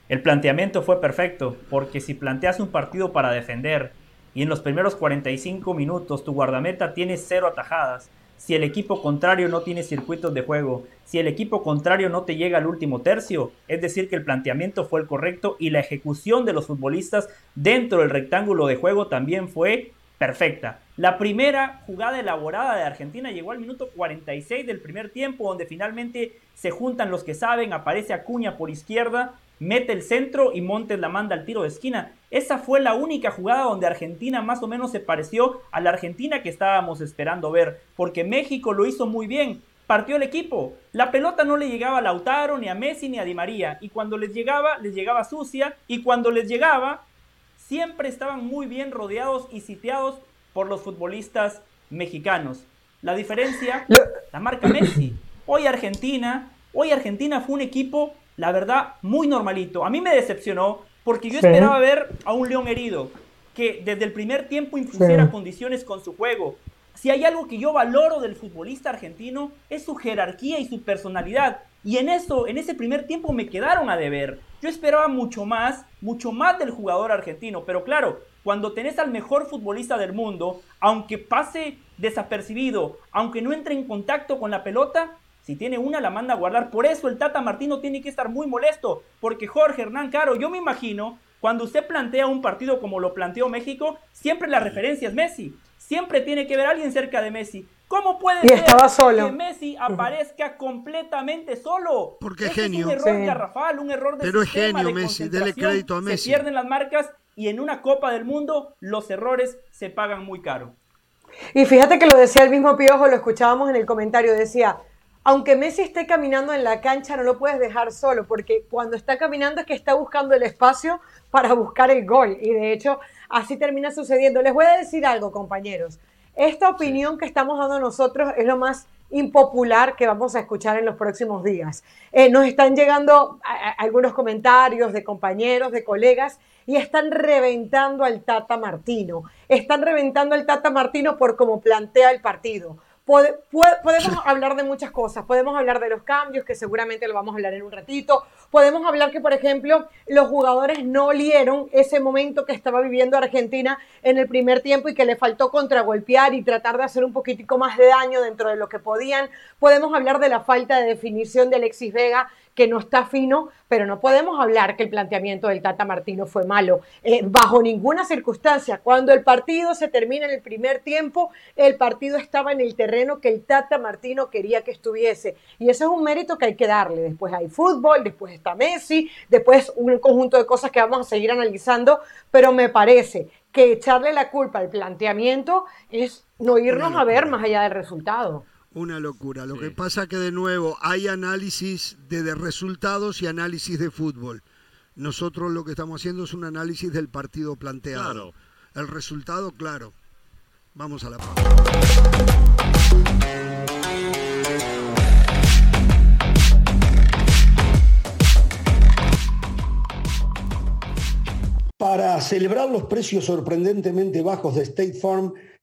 El planteamiento fue perfecto, porque si planteas un partido para defender y en los primeros 45 minutos tu guardameta tiene cero atajadas, si el equipo contrario no tiene circuitos de juego, si el equipo contrario no te llega al último tercio, es decir que el planteamiento fue el correcto y la ejecución de los futbolistas dentro del rectángulo de juego también fue perfecta. La primera jugada elaborada de Argentina llegó al minuto 46 del primer tiempo, donde finalmente se juntan los que saben, aparece Acuña por izquierda, mete el centro y Montes la manda al tiro de esquina. Esa fue la única jugada donde Argentina más o menos se pareció a la Argentina que estábamos esperando ver, porque México lo hizo muy bien, partió el equipo. La pelota no le llegaba a Lautaro, ni a Messi, ni a Di María, y cuando les llegaba, les llegaba sucia, y cuando les llegaba, siempre estaban muy bien rodeados y sitiados por los futbolistas mexicanos. La diferencia, la marca Messi. Hoy Argentina, hoy Argentina fue un equipo la verdad, muy normalito. A mí me decepcionó porque yo esperaba ver a un León herido, que desde el primer tiempo impusiera condiciones con su juego. Si hay algo que yo valoro del futbolista argentino es su jerarquía y su personalidad. Y en eso, en ese primer tiempo me quedaron a deber. Yo esperaba mucho más, mucho más del jugador argentino. Pero claro, cuando tenés al mejor futbolista del mundo, aunque pase desapercibido, aunque no entre en contacto con la pelota, si tiene una, la manda a guardar. Por eso el Tata Martino tiene que estar muy molesto. Porque Jorge Hernán Caro, yo me imagino, cuando usted plantea un partido como lo planteó México, siempre la referencia es Messi. Siempre tiene que ver alguien cerca de Messi. ¿Cómo puede ser que Messi aparezca completamente solo? Porque es genio. un error garrafal, un error de Pero es genio Messi, dele crédito a Messi. Se pierden las marcas y en una Copa del Mundo los errores se pagan muy caro. Y fíjate que lo decía el mismo Piojo, lo escuchábamos en el comentario, decía, aunque Messi esté caminando en la cancha, no lo puedes dejar solo, porque cuando está caminando es que está buscando el espacio para buscar el gol. Y de hecho, así termina sucediendo. Les voy a decir algo, compañeros. Esta opinión que estamos dando nosotros es lo más impopular que vamos a escuchar en los próximos días. Eh, nos están llegando algunos comentarios de compañeros, de colegas, y están reventando al Tata Martino. Están reventando al Tata Martino por cómo plantea el partido podemos hablar de muchas cosas. Podemos hablar de los cambios, que seguramente lo vamos a hablar en un ratito. Podemos hablar que, por ejemplo, los jugadores no olieron ese momento que estaba viviendo Argentina en el primer tiempo y que le faltó contragolpear y tratar de hacer un poquitico más de daño dentro de lo que podían. Podemos hablar de la falta de definición de Alexis Vega que no está fino, pero no podemos hablar que el planteamiento del Tata Martino fue malo. Eh, bajo ninguna circunstancia, cuando el partido se termina en el primer tiempo, el partido estaba en el terreno que el Tata Martino quería que estuviese. Y ese es un mérito que hay que darle. Después hay fútbol, después está Messi, después un conjunto de cosas que vamos a seguir analizando, pero me parece que echarle la culpa al planteamiento es no irnos a ver más allá del resultado. Una locura. Lo que pasa que de nuevo hay análisis de, resultados y análisis de fútbol. Nosotros lo que estamos haciendo es un análisis del partido planteado. El resultado, claro. Vamos a la pausa. Para celebrar los precios sorprendentemente bajos de State Farm,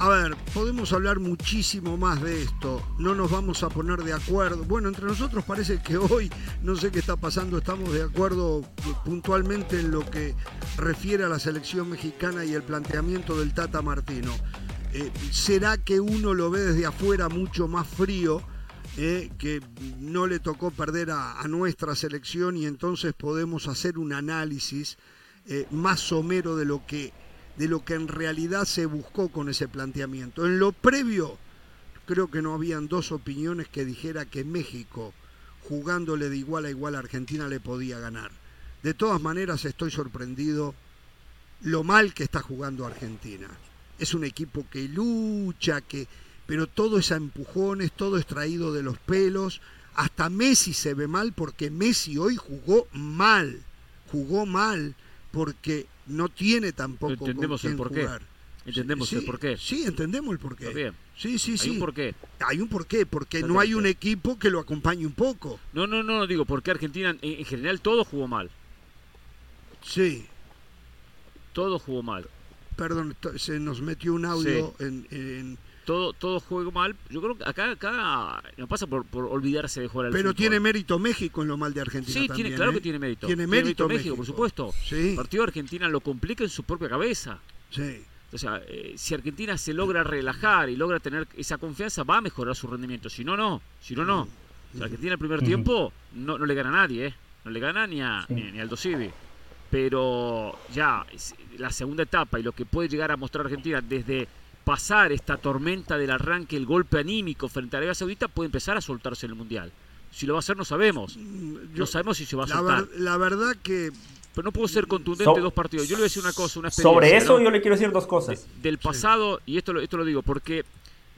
a ver, podemos hablar muchísimo más de esto, no nos vamos a poner de acuerdo. Bueno, entre nosotros parece que hoy, no sé qué está pasando, estamos de acuerdo puntualmente en lo que refiere a la selección mexicana y el planteamiento del Tata Martino. Eh, ¿Será que uno lo ve desde afuera mucho más frío? Eh, que no le tocó perder a, nuestra selección y entonces podemos hacer un análisis eh, más somero de lo que de lo que en realidad se buscó con ese planteamiento. En lo previo, creo que no habían dos opiniones que dijera que México, jugándole de igual a igual a Argentina, le podía ganar. De todas maneras, estoy sorprendido lo mal que está jugando Argentina. Es un equipo que lucha, que pero todo es a empujones, todo es traído de los pelos. Hasta Messi se ve mal porque Messi hoy jugó mal, jugó mal porque no tiene tampoco entendemos el porqué. Jugar. Entendemos el porqué. Sí, entendemos el porqué. Bien. Sí, sí, sí. Hay un porqué. Hay un porqué, porque no hay un equipo que lo acompañe un poco. No, no, no, digo, porque Argentina en, general todo jugó mal. Sí. Todo jugó mal. Perdón, se nos metió un audio en, todo, todo juego mal. Yo creo que acá, acá no pasa por, olvidarse de jugar al Pero tiene mérito México en lo mal de Argentina. Sí, tiene, claro ¿eh? que tiene mérito. Tiene mérito, México, por supuesto. Sí. El partido de Argentina lo complica en su propia cabeza. Sí. O sea, eh, si Argentina se logra relajar y logra tener esa confianza, va a mejorar su rendimiento. Si no, no. Si no, no. O sea, Argentina el primer tiempo no, no le gana a nadie, ¿eh? No le gana ni, a, ni, ni, al Dosivi. Pero ya, la segunda etapa y lo que puede llegar a mostrar Argentina desde pasar esta tormenta del arranque, el golpe anímico frente a Arabia Saudita, puede empezar a soltarse en el Mundial. Si lo va a hacer no sabemos. Mm, no sabemos si se va a soltar. la verdad que pero no puedo ser contundente dos partidos. Yo le voy a decir una cosa, una Sobre eso yo le quiero decir dos cosas. del pasado, y esto lo, esto lo digo, porque,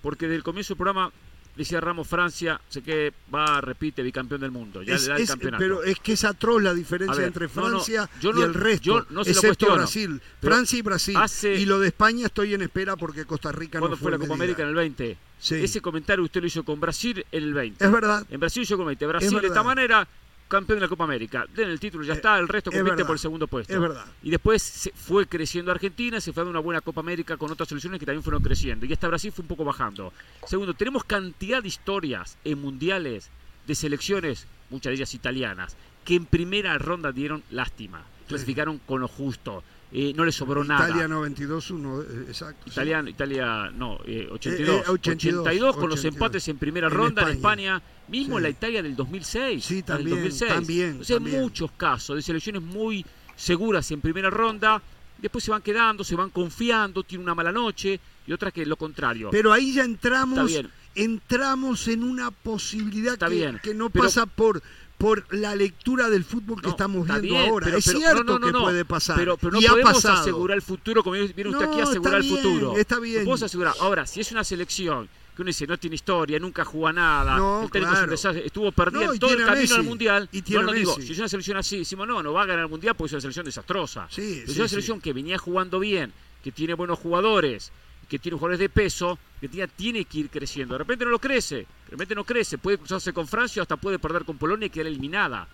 porque desde el comienzo del programa decía Ramos Francia, sé que va, repite, bicampeón del mundo, ya le da el campeonato. Pero es que es atroz la diferencia entre Francia y el resto, no excepto Brasil. Francia y Brasil. y lo de España estoy en espera porque Costa Rica no fue. fue la Copa América en el 20? Ese comentario usted lo hizo con Brasil en el 20. Es verdad. En Brasil yo con 20. Brasil de esta manera campeón de la Copa América. Den el título, ya eh, está, el resto compite por el segundo puesto. Es verdad. Y después se fue creciendo Argentina, se fue dando una buena Copa América con otras selecciones que también fueron creciendo. Y hasta Brasil fue un poco bajando. Segundo, tenemos cantidad de historias en mundiales de selecciones, muchas de ellas italianas, que en primera ronda dieron lástima. Clasificaron con lo justo. Eh, no le sobró nada. Italia 92-1, eh, exacto. Italia, Italia no, 82. 82, con los empates en primera ronda en España Mismo la Italia del 2006. Sí, también. 2006. también o sea, muchos casos de selecciones muy seguras en primera ronda. Después se van quedando, se van confiando, tiene una mala noche y otra que lo contrario. Pero ahí ya entramos, entramos en una posibilidad que, que, no pasa por por la lectura del fútbol que estamos viendo ahora. es cierto que puede pasar. Pero, no podemos asegurar el futuro, como viene usted aquí a asegurar el futuro. Está bien. No asegurar. Ahora, si es una selección que uno dice no tiene historia, nunca juega nada, no, el técnico estuvo perdido todo el camino al mundial. Y no, no digo, si es una selección así, decimos no, no va a ganar el mundial porque es una selección desastrosa. es una selección que venía jugando bien, que tiene buenos jugadores, que tiene jugadores de peso, que tiene, que ir creciendo. De repente no lo crece, de repente no crece, puede cruzarse con Francia, hasta puede perder con Polonia y quedar eliminada.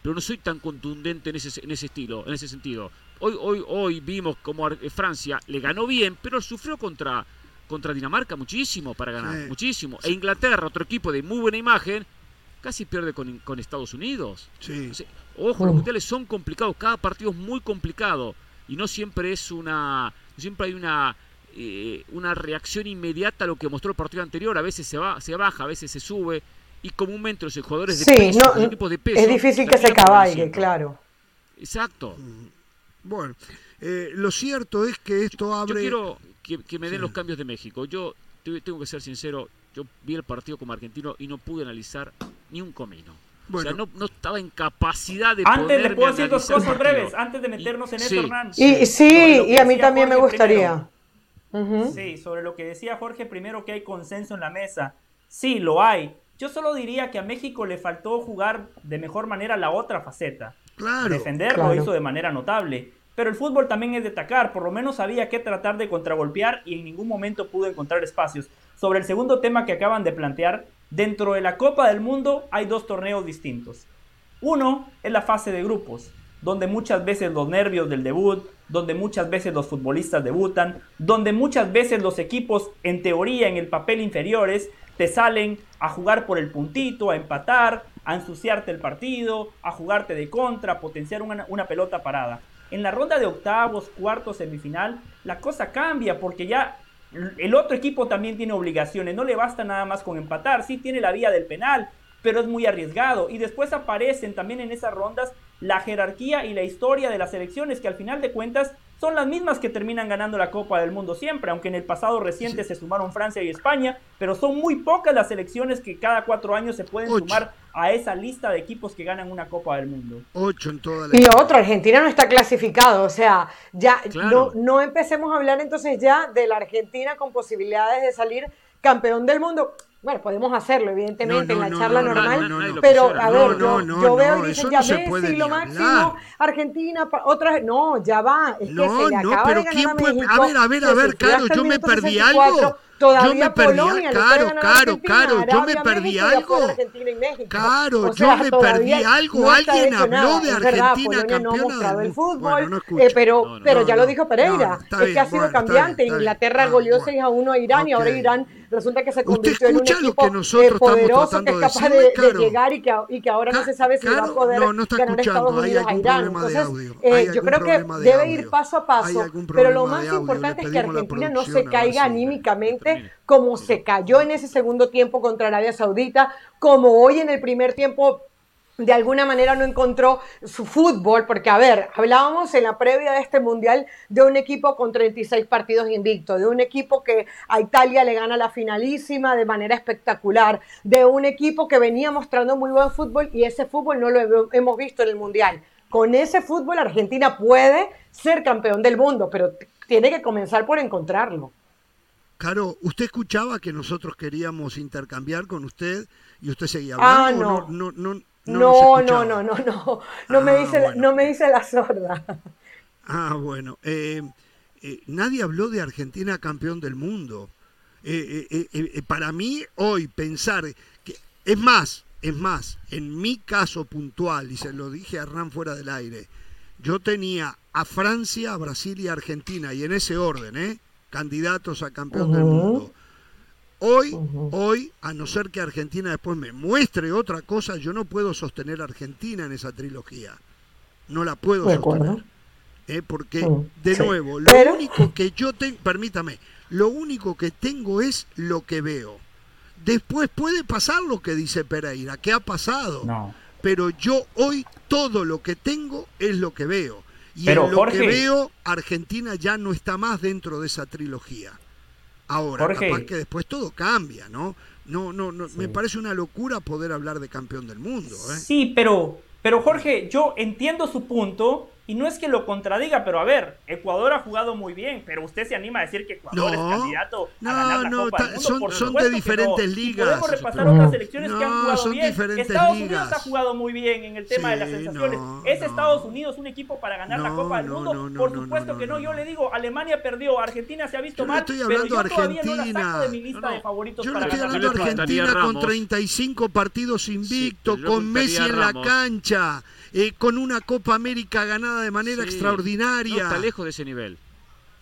Pero no soy tan contundente en ese, en ese estilo, en ese sentido. Hoy, hoy, hoy vimos como Francia le ganó bien, pero sufrió contra contra Dinamarca muchísimo para ganar, muchísimo. E Inglaterra, otro equipo de muy buena imagen, casi pierde con, con Estados Unidos. Sí. ojo, los mundiales son complicados, cada partido es muy complicado y no siempre es una, siempre hay una eh, una reacción inmediata a lo que mostró el partido anterior. A veces se va, se baja, a veces se sube y comúnmente los jugadores de peso, los equipos de peso, es difícil que se cabalgue, claro. Exacto. Mm. Bueno, eh, lo cierto es que esto abre. quiero, que, me den los cambios de México. Yo tengo que ser sincero, yo vi el partido como argentino y no pude analizar ni un comino. o sea, no, estaba en capacidad de Antes le puedo decir dos cosas breves, antes de meternos en eso, Hernán. Y, sí, y a mí también me gustaría. Sí, sobre lo que decía Jorge, primero que hay consenso en la mesa. Sí, lo hay. Yo solo diría que a México le faltó jugar de mejor manera la otra faceta. Claro. Defenderlo hizo de manera notable. Pero el fútbol también es de atacar, por lo menos sabía que tratar de contragolpear y en ningún momento pudo encontrar espacios. Sobre el segundo tema que acaban de plantear, dentro de la Copa del Mundo hay dos torneos distintos. Uno es la fase de grupos, donde muchas veces los nervios del debut, donde muchas veces los futbolistas debutan, donde muchas veces los equipos en teoría en el papel inferiores te salen a jugar por el puntito, a empatar, a ensuciarte el partido, a jugarte de contra, a potenciar una, una pelota parada. En la ronda de octavos, cuartos, semifinal, la cosa cambia porque ya el otro equipo también tiene obligaciones. No le basta nada más con empatar. Sí tiene la vía del penal, pero es muy arriesgado. Y después aparecen también en esas rondas la jerarquía y la historia de las selecciones que al final de cuentas son las mismas que terminan ganando la Copa del Mundo siempre, aunque en el pasado reciente se sumaron Francia y España, pero son muy pocas las selecciones que cada cuatro años se pueden sumar a esa lista de equipos que ganan una Copa del Mundo. Ocho en toda la Y lo otro, Argentina no está clasificado, o sea, ya no, no empecemos a hablar entonces ya de la Argentina con posibilidades de salir campeón del mundo. Bueno, podemos hacerlo, evidentemente, en la charla normal, pero a ver, yo, yo veo y dicen, ya Messi, lo máximo, Argentina, otras, no, ya va, es que se le acaba de ganar a México, A ver, a ver, a ver, Caro, yo me perdí algo. Todavía yo me perdí, caro, caro, caro, yo me perdí algo. Caro, yo me perdí algo. Alguien habló de Argentina campeona del fútbol, eh, pero, pero ya lo dijo Pereira, es que ha sido cambiante. Inglaterra goleó 6 a 1 a Irán y ahora Irán resulta que se convirtió en un equipo que nosotros eh, poderoso que es capaz de, llegar y que, y que ahora no se sabe si va a poder ganar Estados Unidos a Irán. Entonces, eh, yo creo que debe ir paso a paso, pero lo más importante es que Argentina no se caiga anímicamente como se cayó en ese segundo tiempo contra Arabia Saudita, como hoy en el primer tiempo de alguna manera no encontró su fútbol, porque a ver, hablábamos en la previa de este mundial de un equipo con 36 partidos invictos, de un equipo que a Italia le gana la finalísima de manera espectacular, de un equipo que venía mostrando muy buen fútbol y ese fútbol no lo hemos visto en el mundial. Con ese fútbol Argentina puede ser campeón del mundo, pero tiene que comenzar por encontrarlo. Caro, ¿usted escuchaba que nosotros queríamos intercambiar con usted y usted seguía hablando? Ah, no. no, no no, no, no, no, no, no, me ah, dice, no me dice la sorda. Ah, bueno. Eh, eh, nadie habló de Argentina campeón del mundo. Eh, para mí, hoy pensar que. Es más, es más, en mi caso puntual, y se lo dije a Hernán fuera del aire, yo tenía a Francia, Brasil y Argentina, y en ese orden, ¿eh? Candidatos a campeón del mundo. Hoy, hoy, a no ser que Argentina después me muestre otra cosa, yo no puedo sostener a Argentina en esa trilogía. No la puedo sostener. ¿eh? porque, mm, de nuevo, lo único que yo tengo, permítame, lo único que tengo es lo que veo. Después puede pasar lo que dice Pereira, que ha pasado. Pero yo hoy todo lo que tengo es lo que veo. Y en lo que veo, Argentina ya no está más dentro de esa trilogía. Ahora, capaz que después todo cambia, ¿no? No, no, no. Me parece una locura poder hablar de campeón del mundo. ¿eh? Sí, pero, pero Jorge, yo entiendo su punto y no es que lo contradiga, pero a ver, Ecuador ha jugado muy bien, pero usted se anima a decir que Ecuador es candidato a ganar la Copa del Mundo. Son, son de diferentes ligas. podemos repasar otras selecciones que han jugado bien. Estados Unidos ha jugado muy bien en el tema de las sensaciones. ¿Es Estados Unidos un equipo para ganar la Copa del Mundo? Por supuesto que no. Yo le digo, Alemania perdió, Argentina se ha visto mal, pero yo todavía no la saco de mi lista de favoritos yo para estoy hablando de Argentina con 35 partidos invictos, con Messi en la cancha. Eh, con una Copa América ganada de manera extraordinaria. No está lejos de ese nivel.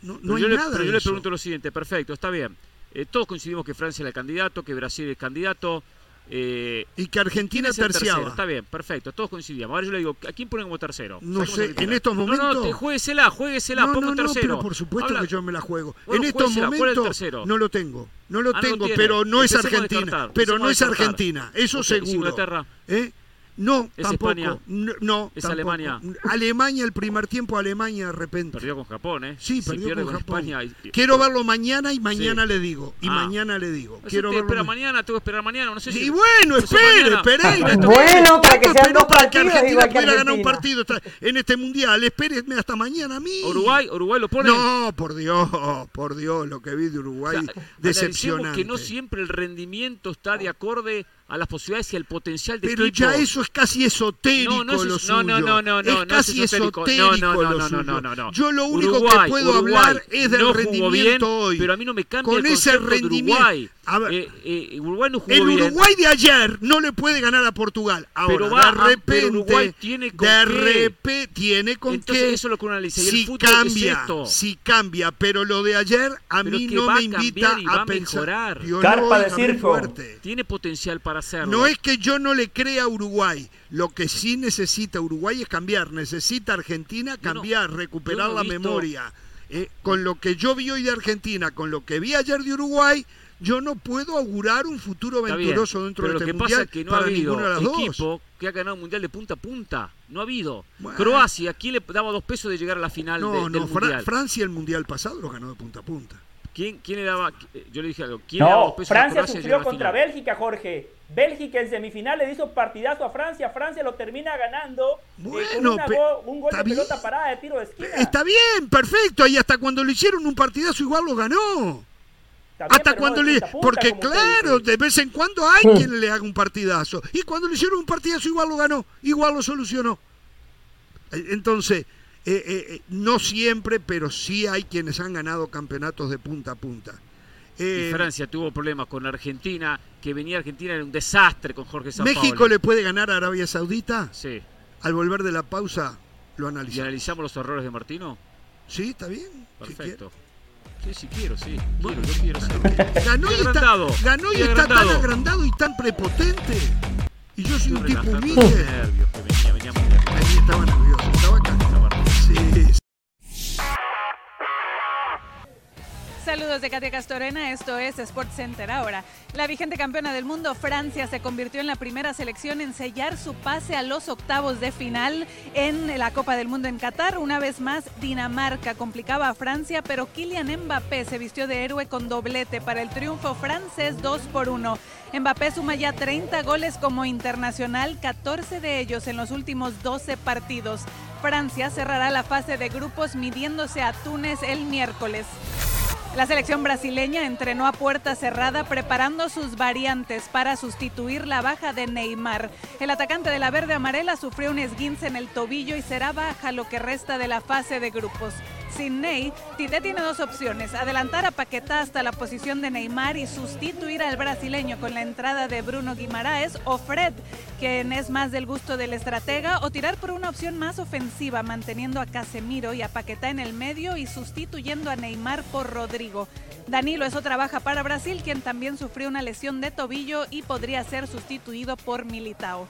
No, no hay yo nada le, pero yo le pregunto lo siguiente, perfecto, está bien. Eh, todos coincidimos que Francia es el candidato, que Brasil es candidato. Eh, y que Argentina es tercero. Está bien, perfecto, todos coincidíamos. Ahora yo le digo, ¿a quién ponen como tercero? No sé, en estos momentos. No, no, jueguesela, jueguesela, no, pongo no, tercero. pero por supuesto que yo me la juego. en estos momentos no lo tengo. No lo ah, tengo, pero no es Argentina. Pero no es Argentina, eso seguro. Inglaterra. ¿Eh? No, ¿Es tampoco. España? No, ¿Es Alemania? Alemania, el primer tiempo, Alemania de repente. Perdió con Japón, ¿eh? Sí, perdió con, Japón. Quiero verlo mañana y mañana le digo. Y ah. mañana le digo. Quiero verlo espera mañana, tengo que esperar mañana. No sé si. Y bueno, espere, Pereira. bueno, para que sean dos para que Argentina pudiera ganar un partido en este mundial. Espéreme hasta mañana a mí. ¿Uruguay? ¿Uruguay lo pone? No, por Dios, por Dios, lo que vi de Uruguay. decepcionante. que no siempre el rendimiento está de acorde a las posibilidades y el potencial de Pero ya eso es casi esotérico no, no, lo suyo. No, no, no, no, es casi esotérico, no, no, no, no, no, Yo lo único que puedo hablar es del rendimiento hoy. Pero a mí no me cambia Con el ese rendimiento. Uruguay. Eh, eh, Uruguay no jugó el Uruguay de ayer no le puede ganar a Portugal. Ahora, pero va, de repente, Uruguay tiene con de repente tiene con Entonces, qué. eso es lo que uno analiza. Y si el cambia, es esto. si cambia, pero lo de ayer a pero mí no me invita a, a pensar. Carpa de circo. Tiene potencial para hacerlo. No es que yo no le crea a Uruguay. Lo que sí necesita Uruguay es cambiar. Necesita Argentina cambiar, recuperar la memoria. Eh, con lo que yo vi hoy de Argentina, con lo que vi ayer de Uruguay, yo no puedo augurar un futuro venturoso dentro de este mundial pasa es que no ha habido de equipo que ha ganado un mundial de punta a punta. No ha habido. Croacia, ¿quién le daba dos pesos de llegar a la final no, no, Francia el mundial pasado lo ganó de punta a punta. ¿Quién, quién le daba? Yo le dije algo. ¿Quién no, le daba pesos Francia a sufrió contra Bélgica, Jorge. Bélgica en semifinal le hizo partidazo a Francia. Francia lo termina ganando eh, con un gol de pelota parada de tiro de esquina. Está bien, perfecto. Y hasta cuando le hicieron un partidazo igual lo ganó. hasta cuando le. porque claro, de vez en cuando hay quien le haga un partidazo. Y cuando le hicieron un partidazo igual lo ganó, igual lo solucionó. Eh, entonces, eh, no siempre, pero sí hay quienes han ganado campeonatos de punta a punta. Eh, Francia tuvo problemas con Argentina, que venía Argentina era un desastre con Jorge Sampaoli. ¿México le puede ganar a Arabia Saudita? Sí. Al volver de la pausa lo analizamos. ¿Y analizamos los errores de Martino? Sí, está bien. Perfecto. Sí, sí quiero, sí. Quiero, yo quiero Ganó y, está, ganó y está tan agrandado y tan prepotente. Y yo soy un tipo humilde. Nervios que venía. Ahí estaba Saludos de Katia Castorena, esto es Sport Center ahora. La vigente campeona del mundo, Francia, se convirtió en la primera selección en sellar su pase a los octavos de final en la Copa del Mundo en Qatar. Una vez más, Dinamarca complicaba a Francia, pero Kylian Mbappé se vistió de héroe con doblete para el triunfo francés 2 por 1. Mbappé suma ya 30 goles como internacional, 14 de ellos en los últimos 12 partidos. Francia cerrará la fase de grupos midiéndose a Túnez el miércoles. La selección brasileña entrenó a puerta cerrada preparando sus variantes para sustituir la baja de Neymar. El atacante de la verde amarela sufrió un esguince en el tobillo y será baja lo que resta de la fase de grupos. Sin Ney, Tite tiene dos opciones, adelantar a Paquetá hasta la posición de Neymar y sustituir al brasileño con la entrada de Bruno Guimaraes o Fred, quien es más del gusto del estratega, o tirar por una opción más ofensiva, manteniendo a Casemiro y a Paquetá en el medio y sustituyendo a Neymar por Rodrigo. Danilo es otra baja para Brasil, quien también sufrió una lesión de tobillo y podría ser sustituido por Militao.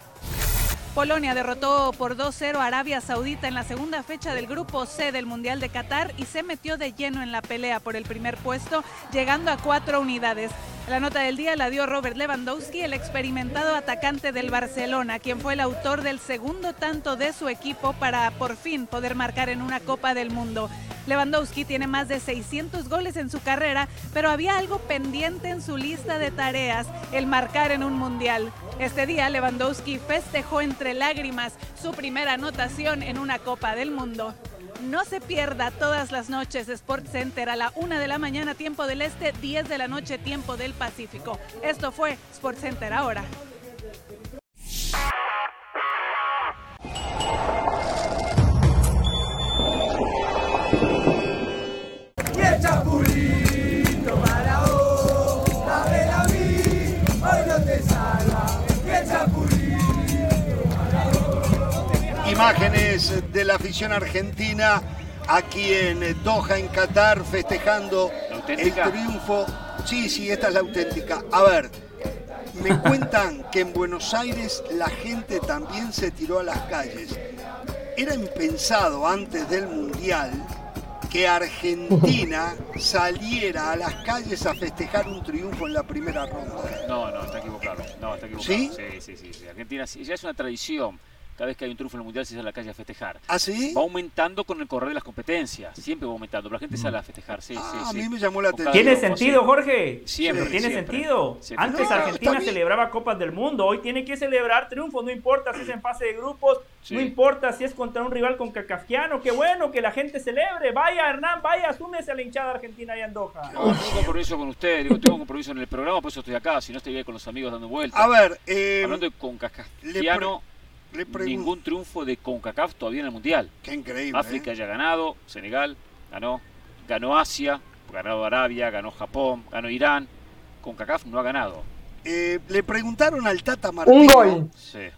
Polonia derrotó por 2-0 a Arabia Saudita en la segunda fecha del grupo C del Mundial de Qatar y se metió de lleno en la pelea por el primer puesto, llegando a cuatro unidades. La nota del día la dio Robert Lewandowski, el experimentado atacante del Barcelona, quien fue el autor del segundo tanto de su equipo para por fin poder marcar en una Copa del Mundo. Lewandowski tiene más de 600 goles en su carrera, pero había algo pendiente en su lista de tareas, el marcar en un mundial. Este día Lewandowski festejó entre lágrimas su primera anotación en una Copa del Mundo. No se pierda todas las noches Sport Center a la una de la mañana tiempo del Este, 10 de la noche tiempo del Pacífico. Esto fue Sport Center ahora. Imágenes de la afición argentina aquí en Doha, en Qatar, festejando el triunfo. Sí, sí, esta es la auténtica. A ver, me cuentan que en Buenos Aires la gente también se tiró a las calles. Era impensado antes del Mundial que Argentina saliera a las calles a festejar un triunfo en la primera ronda. No, no, está equivocado. No, está equivocado. ¿Sí? Sí, sí, sí. Argentina ya es una tradición cada vez que hay un triunfo en el mundial se sale a la calle a festejar. ¿Ah, sí? Va aumentando con el correr de las competencias, siempre va aumentando, la gente sale a festejar, sí, ah, sí, A mí me llamó la atención. ¿Tiene sentido, Jorge? Siempre. ¿Tiene sentido? Antes Argentina celebraba Copas del Mundo, hoy tiene que celebrar triunfos, no importa si es en fase de grupos, no importa si es contra un rival con cacafiano, qué bueno que la gente celebre. Vaya, Hernán, vaya, súmese a la hinchada argentina y Andoja. No, tengo compromiso con usted, digo, tengo compromiso en el programa, por eso estoy acá, si no estaría con los amigos dando vueltas. A ver, eh, hablando de con cacafiano ningún triunfo de CONCACAF todavía en el Mundial. Qué increíble. África ¿eh? ya ha ganado, Senegal ganó, ganó Asia, ganó Arabia, ganó Japón, ganó Irán. CONCACAF no ha ganado. Eh, le preguntaron al Tata Martino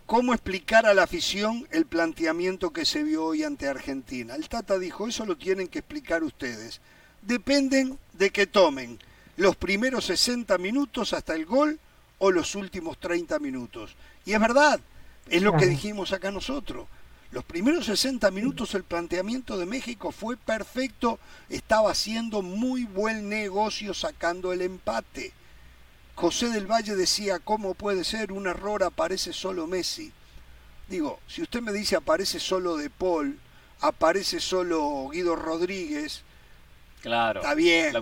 cómo explicar a la afición el planteamiento que se vio hoy ante Argentina. El Tata dijo, eso lo tienen que explicar ustedes. Dependen de que tomen los primeros 60 minutos hasta el gol o los últimos 30 minutos. Y es verdad, es lo que dijimos acá nosotros. Los primeros 60 minutos el planteamiento de México fue perfecto, estaba haciendo muy buen negocio sacando el empate. José del Valle decía, ¿cómo puede ser? Un error aparece solo Messi. Digo, si usted me dice aparece solo De Paul, aparece solo Guido Rodríguez, Claro. Está bien.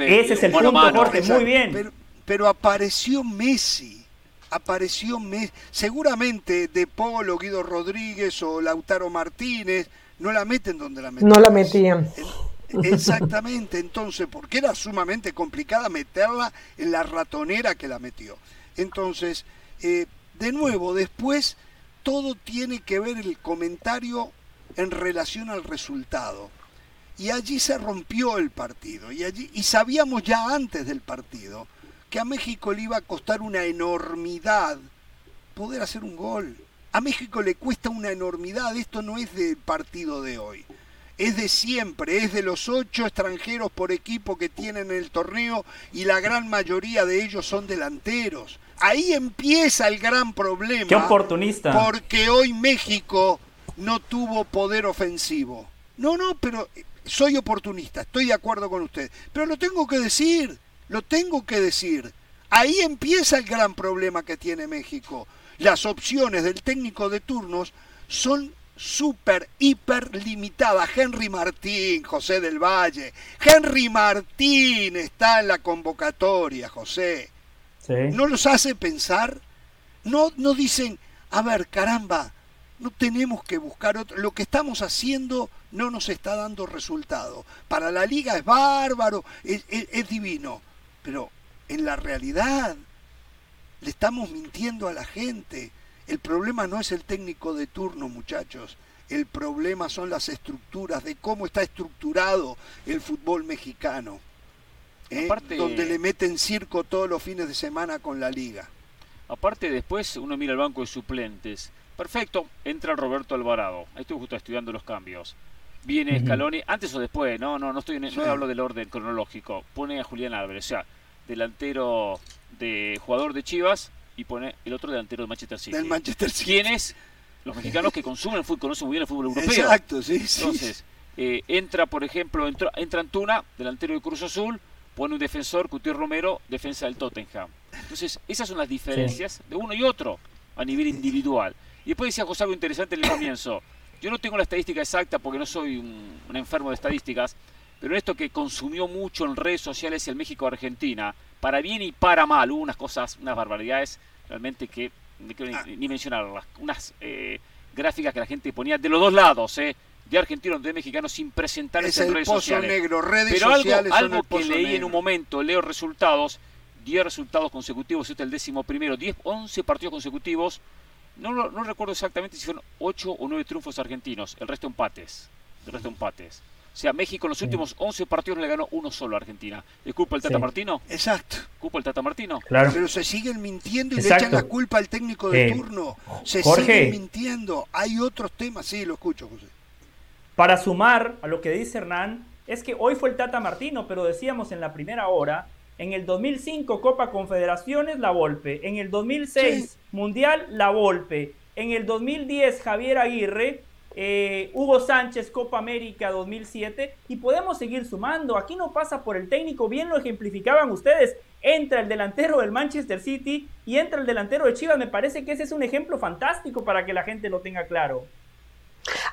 Ese es el punto, muy bien. Pero, apareció Messi. Apareció Messi. Seguramente De Paul o Guido Rodríguez o Lautaro Martínez no la meten donde la meten. No la metían. Exactamente, entonces, porque era sumamente complicada meterla en la ratonera que la metió. Entonces, eh, de nuevo, después todo tiene que ver el comentario en relación al resultado. Y allí se rompió el partido. Y, allí, y sabíamos ya antes del partido que a México le iba a costar una enormidad poder hacer un gol. A México le cuesta una enormidad. Esto no es del partido de hoy es de siempre, es de los ocho extranjeros por equipo que tienen en el torneo y la gran mayoría de ellos son delanteros. Ahí empieza el gran problema. Qué oportunista. Porque hoy México no tuvo poder ofensivo. No, no, pero soy oportunista, estoy de acuerdo con usted. Pero lo tengo que decir, lo tengo que decir. Ahí empieza el gran problema que tiene México. Las opciones del técnico de turnos son súper, hiper limitada. Henry Martín, José del Valle. Henry Martín está en la convocatoria, José. ¿No los hace pensar? No, no dicen, a ver, caramba, no tenemos que buscar otro. Lo que estamos haciendo no nos está dando resultado. Para la liga es bárbaro, es divino. Pero en la realidad le estamos mintiendo a la gente el problema no es el técnico de turno, muchachos. El problema son las estructuras, de cómo está estructurado el fútbol mexicano. ¿eh? Donde le meten circo todos los fines de semana con la liga. Aparte después uno mira el banco de suplentes. Perfecto, entra Roberto Alvarado. Ahí estoy justo estudiando los cambios. Viene Scaloni, antes o después, no, no, no estoy no hablo del orden cronológico. Pone a Julián Álvarez, o sea, delantero de jugador de Chivas, y pone el otro delantero de Manchester City. Del Manchester City. ¿Quiénes? Los mexicanos que consumen el fútbol, conocen muy bien el fútbol europeo. Exacto, sí, Entonces, eh, entra, por ejemplo, entra, entra Antuna, delantero de Cruz Azul, pone un defensor, Cutir Romero, defensa del Tottenham. Entonces, esas son las diferencias de uno y otro a nivel individual. Y después decía José algo interesante en el comienzo. Yo no tengo la estadística exacta porque no soy un, un enfermo de estadísticas, pero esto que consumió mucho en redes sociales el México-Argentina, para bien y para mal, hubo unas cosas, unas barbaridades realmente que no quiero ni, mencionar, unas eh, gráficas que la gente ponía de los dos lados, eh, de argentinos, de mexicanos, sin presentar es en redes sociales. Negro, redes Pero algo, algo que leí en un momento, leo resultados, 10 resultados consecutivos, este es el décimo primero, 10, 11 partidos consecutivos, no, no recuerdo exactamente si fueron 8 o 9 triunfos argentinos, el resto empates, el resto empates. O sea, México en los últimos 11 partidos le ganó uno solo a Argentina. ¿Es culpa del Tata Martino? Exacto. ¿Culpa el Tata Martino? Claro. Pero se siguen mintiendo y le echan la culpa al técnico de eh, turno. Se siguen mintiendo. Hay otros temas. Sí, lo escucho, José. Para sumar a lo que dice Hernán, es que hoy fue el Tata Martino, pero decíamos en la primera hora, en el 2005 Copa Confederaciones, la Volpe. En el 2006 Mundial, la Volpe. En el 2010 Javier Aguirre eh, Hugo Sánchez, Copa América 2007, y podemos seguir sumando. Aquí no pasa por el técnico, bien lo ejemplificaban ustedes. Entra el delantero del Manchester City y entra el delantero de Chivas. Me parece que ese es un ejemplo fantástico para que la gente lo tenga claro.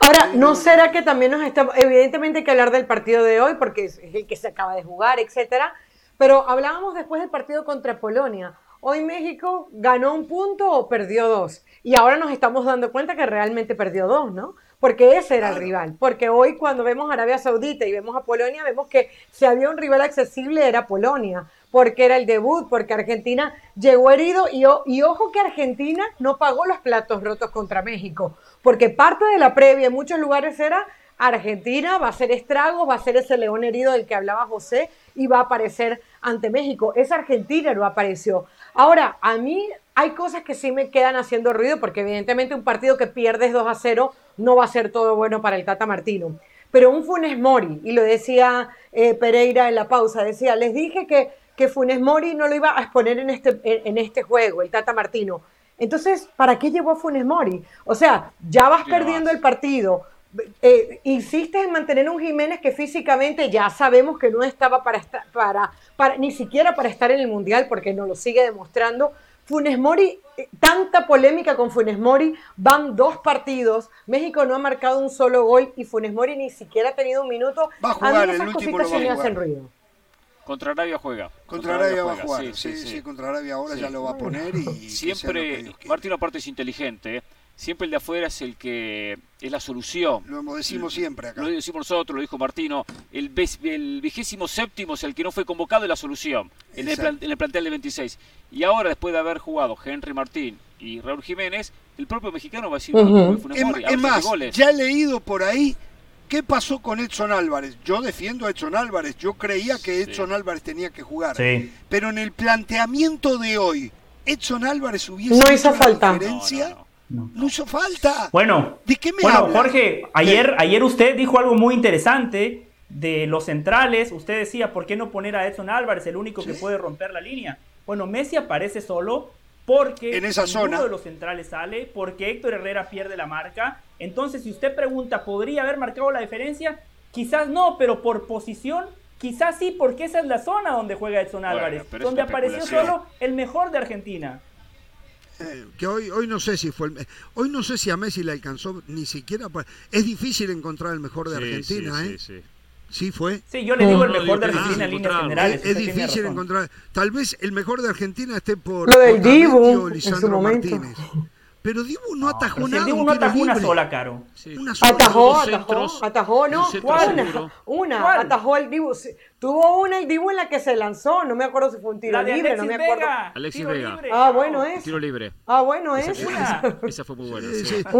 Ahora, ¿no será que también nos está, evidentemente hay que hablar del partido de hoy porque es el que se acaba de jugar, etcétera, pero hablábamos después del partido contra Polonia. Hoy México ganó un punto o perdió dos. Y ahora nos estamos dando cuenta que realmente perdió dos, ¿no? porque ese era el rival. Porque hoy cuando vemos a Arabia Saudita y vemos a Polonia, vemos que si había un rival accesible era Polonia, porque era el debut, porque Argentina llegó herido y, y ojo que Argentina no pagó los platos rotos contra México, porque parte de la previa en muchos lugares era Argentina va a ser estragos, va a ser ese león herido del que hablaba José y va a aparecer ante México. Esa Argentina no apareció. Ahora, a mí hay cosas que sí me quedan haciendo ruido porque evidentemente un partido que pierdes 2 a 0 no va a ser todo bueno para el Tata Martino. Pero un Funes Mori, y lo decía eh, Pereira en la pausa, decía, les dije que, que Funes Mori no lo iba a exponer en este, en, este juego, el Tata Martino. Entonces, ¿para qué llevó a Funes Mori? O sea, ya vas perdiendo el partido, eh, insistes en mantener un Jiménez que físicamente ya sabemos que no estaba para, estar, para, para ni siquiera para estar en el Mundial, porque nos lo sigue demostrando. Funes Mori, eh, tanta polémica con Funes Mori, van dos partidos, México no ha marcado un solo gol y Funes Mori ni siquiera ha tenido un minuto. Va a jugar, el último lo va hacen ruido. Contra Arabia juega. Contra, Arabia, va a jugar. Sí, sí, contra Arabia ahora ya lo va a poner y. Siempre, Martín aparte es inteligente. ¿eh? Siempre el de afuera es el que es la solución. Lo decimos siempre acá. Lo decimos nosotros, lo dijo Martino. El, el vigésimo séptimo es el que no fue convocado es la solución en el, en el, plantel de 26. Y ahora, después de haber jugado Henry Martín y Raúl Jiménez, el propio mexicano va a decir Es, más, ya he leído por ahí ¿Qué pasó con Edson Álvarez? Yo defiendo a Edson Álvarez. Yo creía que Edson Álvarez tenía que jugar. Pero en el planteamiento de hoy, Edson Álvarez hubiese no hizo falta. diferencia. No, hizo falta. Bueno, ¿de qué me bueno Jorge, ayer, ayer usted dijo algo muy interesante de los centrales. Usted decía, ¿por qué no poner a Edson Álvarez, el único que puede romper la línea? Bueno, Messi aparece solo porque en esa zona de los centrales sale, porque Héctor Herrera pierde la marca. Entonces, si usted pregunta, ¿podría haber marcado la diferencia? Quizás no, pero por posición, quizás sí, porque esa es la zona donde juega Edson Álvarez, donde apareció solo el mejor de Argentina. Eh, que hoy, hoy no sé si fue hoy no sé si a Messi le alcanzó ni siquiera es difícil encontrar el mejor de Argentina ¿eh? sí, Sí, fue. Sí, yo le digo el mejor de Argentina en líneas generales. Es, difícil encontrar. Tal vez el mejor de Argentina esté por. Lo del Dibu en su momento. Martínez. Pero Dibu no atajó nada. Dibu no atajó una sola, Caro. Una sola. Atajó, atajó, atajó, no, una, una, atajó el Dibu. Tuvo una el Dibu en la que se lanzó, no me acuerdo si fue un tiro libre, no me acuerdo. Alexis Vega. Ah, bueno es. Tiro libre. Ah, bueno es. Esa, fue muy buena.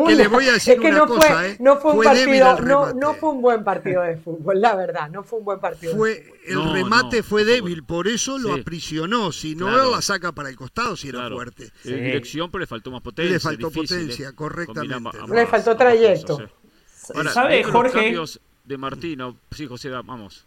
Que le voy a decir es que una no cosa, fue, ¿eh? no fue un partido, no, no fue un buen partido de fútbol, la verdad, no fue un buen partido. Fue el remate fue débil, por eso lo aprisionó, si no la saca para el costado si era fuerte. En dirección, pero le faltó más potencia. Le faltó potencia, correctamente. Le faltó trayecto. ¿Sabe, Jorge? de Martino, sí, José, vamos.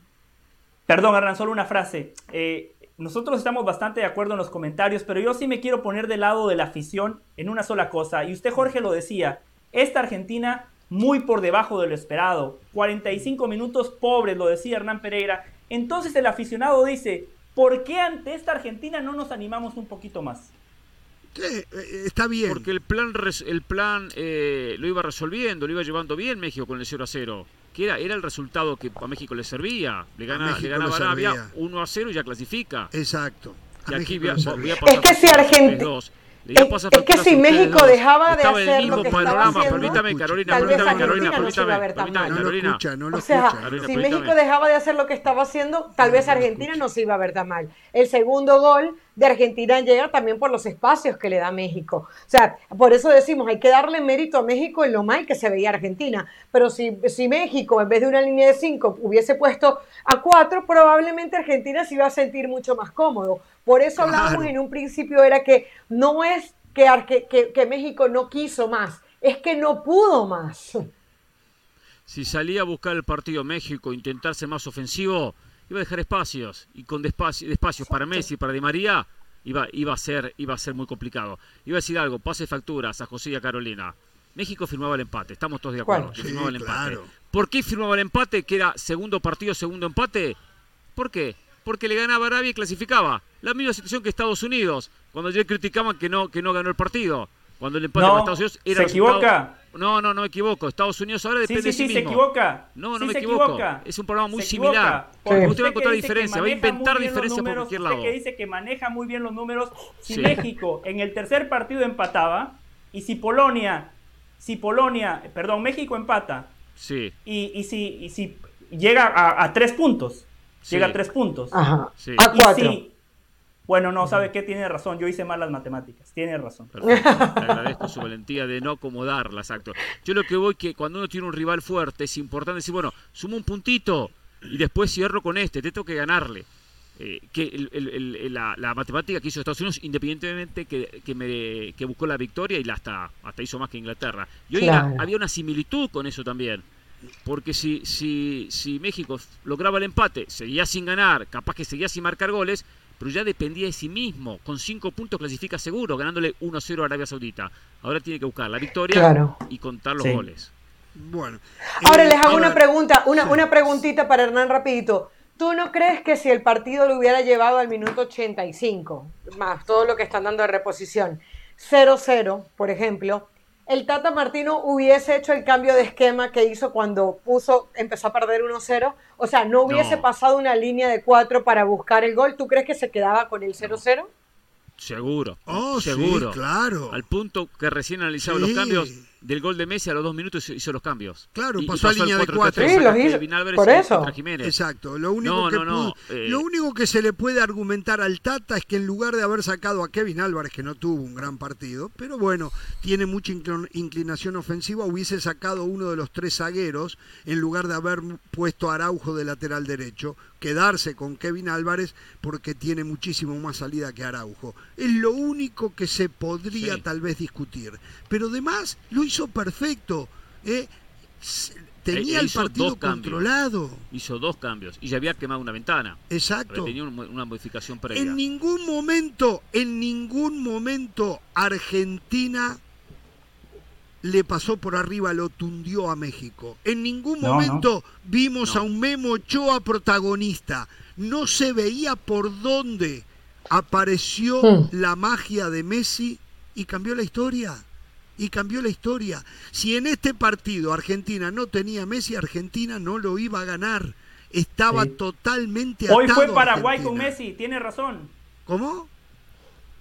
Perdón, Hernán, solo una frase. Eh, nosotros estamos bastante de acuerdo en los comentarios, pero yo sí me quiero poner del lado de la afición en una sola cosa. Y usted, Jorge, lo decía. Esta Argentina muy por debajo de lo esperado. 45 minutos pobres, lo decía Hernán Pereira. Entonces el aficionado dice, ¿por qué ante esta Argentina no nos animamos un poquito más? Eh, está bien. Porque el plan, el plan eh, lo iba resolviendo, lo iba llevando bien México con el 0 a 0. Que era, era el resultado que a México le servía. Le, gana, le ganaba Arabia 1 a 0 y ya clasifica. Exacto. y aquí voy a, es que si Argentina es, que si México dejaba de hacer lo que estaba haciendo, permítame Carolina, permítame Carolina, permítame, Carolina. o sea, si México dejaba de hacer lo que estaba haciendo, tal vez Argentina no se iba a ver tan mal. El segundo gol de Argentina llega también por los espacios que le da México. O sea, por eso decimos, hay que darle mérito a México en lo mal que se veía Argentina. Pero si, si México, en vez de una línea de cinco, hubiese puesto a cuatro, probablemente Argentina se iba a sentir mucho más cómodo. Por eso hablábamos en un principio, era que no es que, que, que México no quiso más, es que no pudo más. Si salía a buscar el partido México, intentarse más ofensivo, iba a dejar espacios y con espacios para Messi, para Di María, iba, iba, a ser, iba a ser muy complicado. Iba a decir algo, pase facturas a José y a Carolina. México firmaba el empate, estamos todos de acuerdo, firmaba el empate. ¿Por qué firmaba el empate? Que era segundo partido, segundo empate. ¿Por qué? Porque le ganaba a Arabia y clasificaba. La misma situación que Estados Unidos, cuando ayer criticaban que no, que no ganó el partido. Cuando el empate no, Estados Unidos era ¿Se equivoca? No, no, no me equivoco. Estados Unidos ahora depende sí, sí, de sí, se equivoca. No, no me equivoco. Es un programa muy similar. Porque usted va a encontrar diferencias, va a inventar diferencias por cualquier lado. Usted que dice que maneja muy bien los números. Si México en el tercer partido empataba y si Polonia, si Polonia, perdón, México empata. Sí. Y, y si, y si llega a, a tres puntos, llega a tres puntos. Ajá. A cuatro. Bueno, no, ¿sabe qué? Tiene razón, yo hice mal las matemáticas, tiene razón. Perfecto. Te agradezco su valentía de no acomodarlas, acto. Yo lo que voy que cuando uno tiene un rival fuerte es importante decir, bueno, sumo un puntito y después cierro con este, te tengo que ganarle. Eh, que el, la, la, matemática que hizo Estados Unidos, independientemente que, que, me, que buscó la victoria y la hasta, hasta hizo más que Inglaterra. Y hoy claro. era, había una similitud con eso también. Porque si, si, si México lograba el empate, seguía sin ganar, capaz que seguía sin marcar goles, pero ya dependía de sí mismo. Con cinco puntos clasifica seguro, ganándole 1-0 a Arabia Saudita. Ahora tiene que buscar la victoria claro. y contar los sí. goles. Bueno. Ahora les hago una pregunta, una, una preguntita para Hernán rapidito. ¿Tú no crees que si el partido lo hubiera llevado al minuto 85, más todo lo que están dando de reposición, 0-0, por ejemplo, el Tata Martino hubiese hecho el cambio de esquema que hizo cuando puso, empezó a perder 1-0? O sea, ¿no hubiese pasado una línea de 4 para buscar el gol? ¿Tú crees que se quedaba con el 0-0? Seguro. Oh, seguro. claro. Al punto que recién analizado los cambios del gol de Messi a los dos minutos hizo los cambios. Claro, pasó, a línea de cuatro. Sí, los hizo. Por eso. Exacto. Lo único, que eh. lo único que se le puede argumentar al Tata es que en lugar de haber sacado a Kevin Álvarez, que no tuvo un gran partido, pero bueno, tiene mucha inclinación ofensiva, hubiese sacado uno de los tres zagueros en lugar de haber puesto a Araujo de lateral derecho, quedarse con Kevin Álvarez porque tiene muchísimo más salida que Araujo. Es lo único que se podría tal vez discutir. Pero además lo hizo perfecto. ¿eh? Tenía e el partido controlado. Hizo dos cambios y ya había quemado una ventana. Exacto. Tenía una modificación previa. En ningún momento, en ningún momento Argentina le pasó por arriba, lo tundió a México. En ningún momento vimos a un Memo Ochoa protagonista. No se veía por dónde apareció hmm. la magia de Messi y cambió la historia y cambió la historia. Si en este partido Argentina no tenía Messi, Argentina no lo iba a ganar. Estaba totalmente atado Hoy fue Paraguay con Messi, tiene razón. ¿Cómo?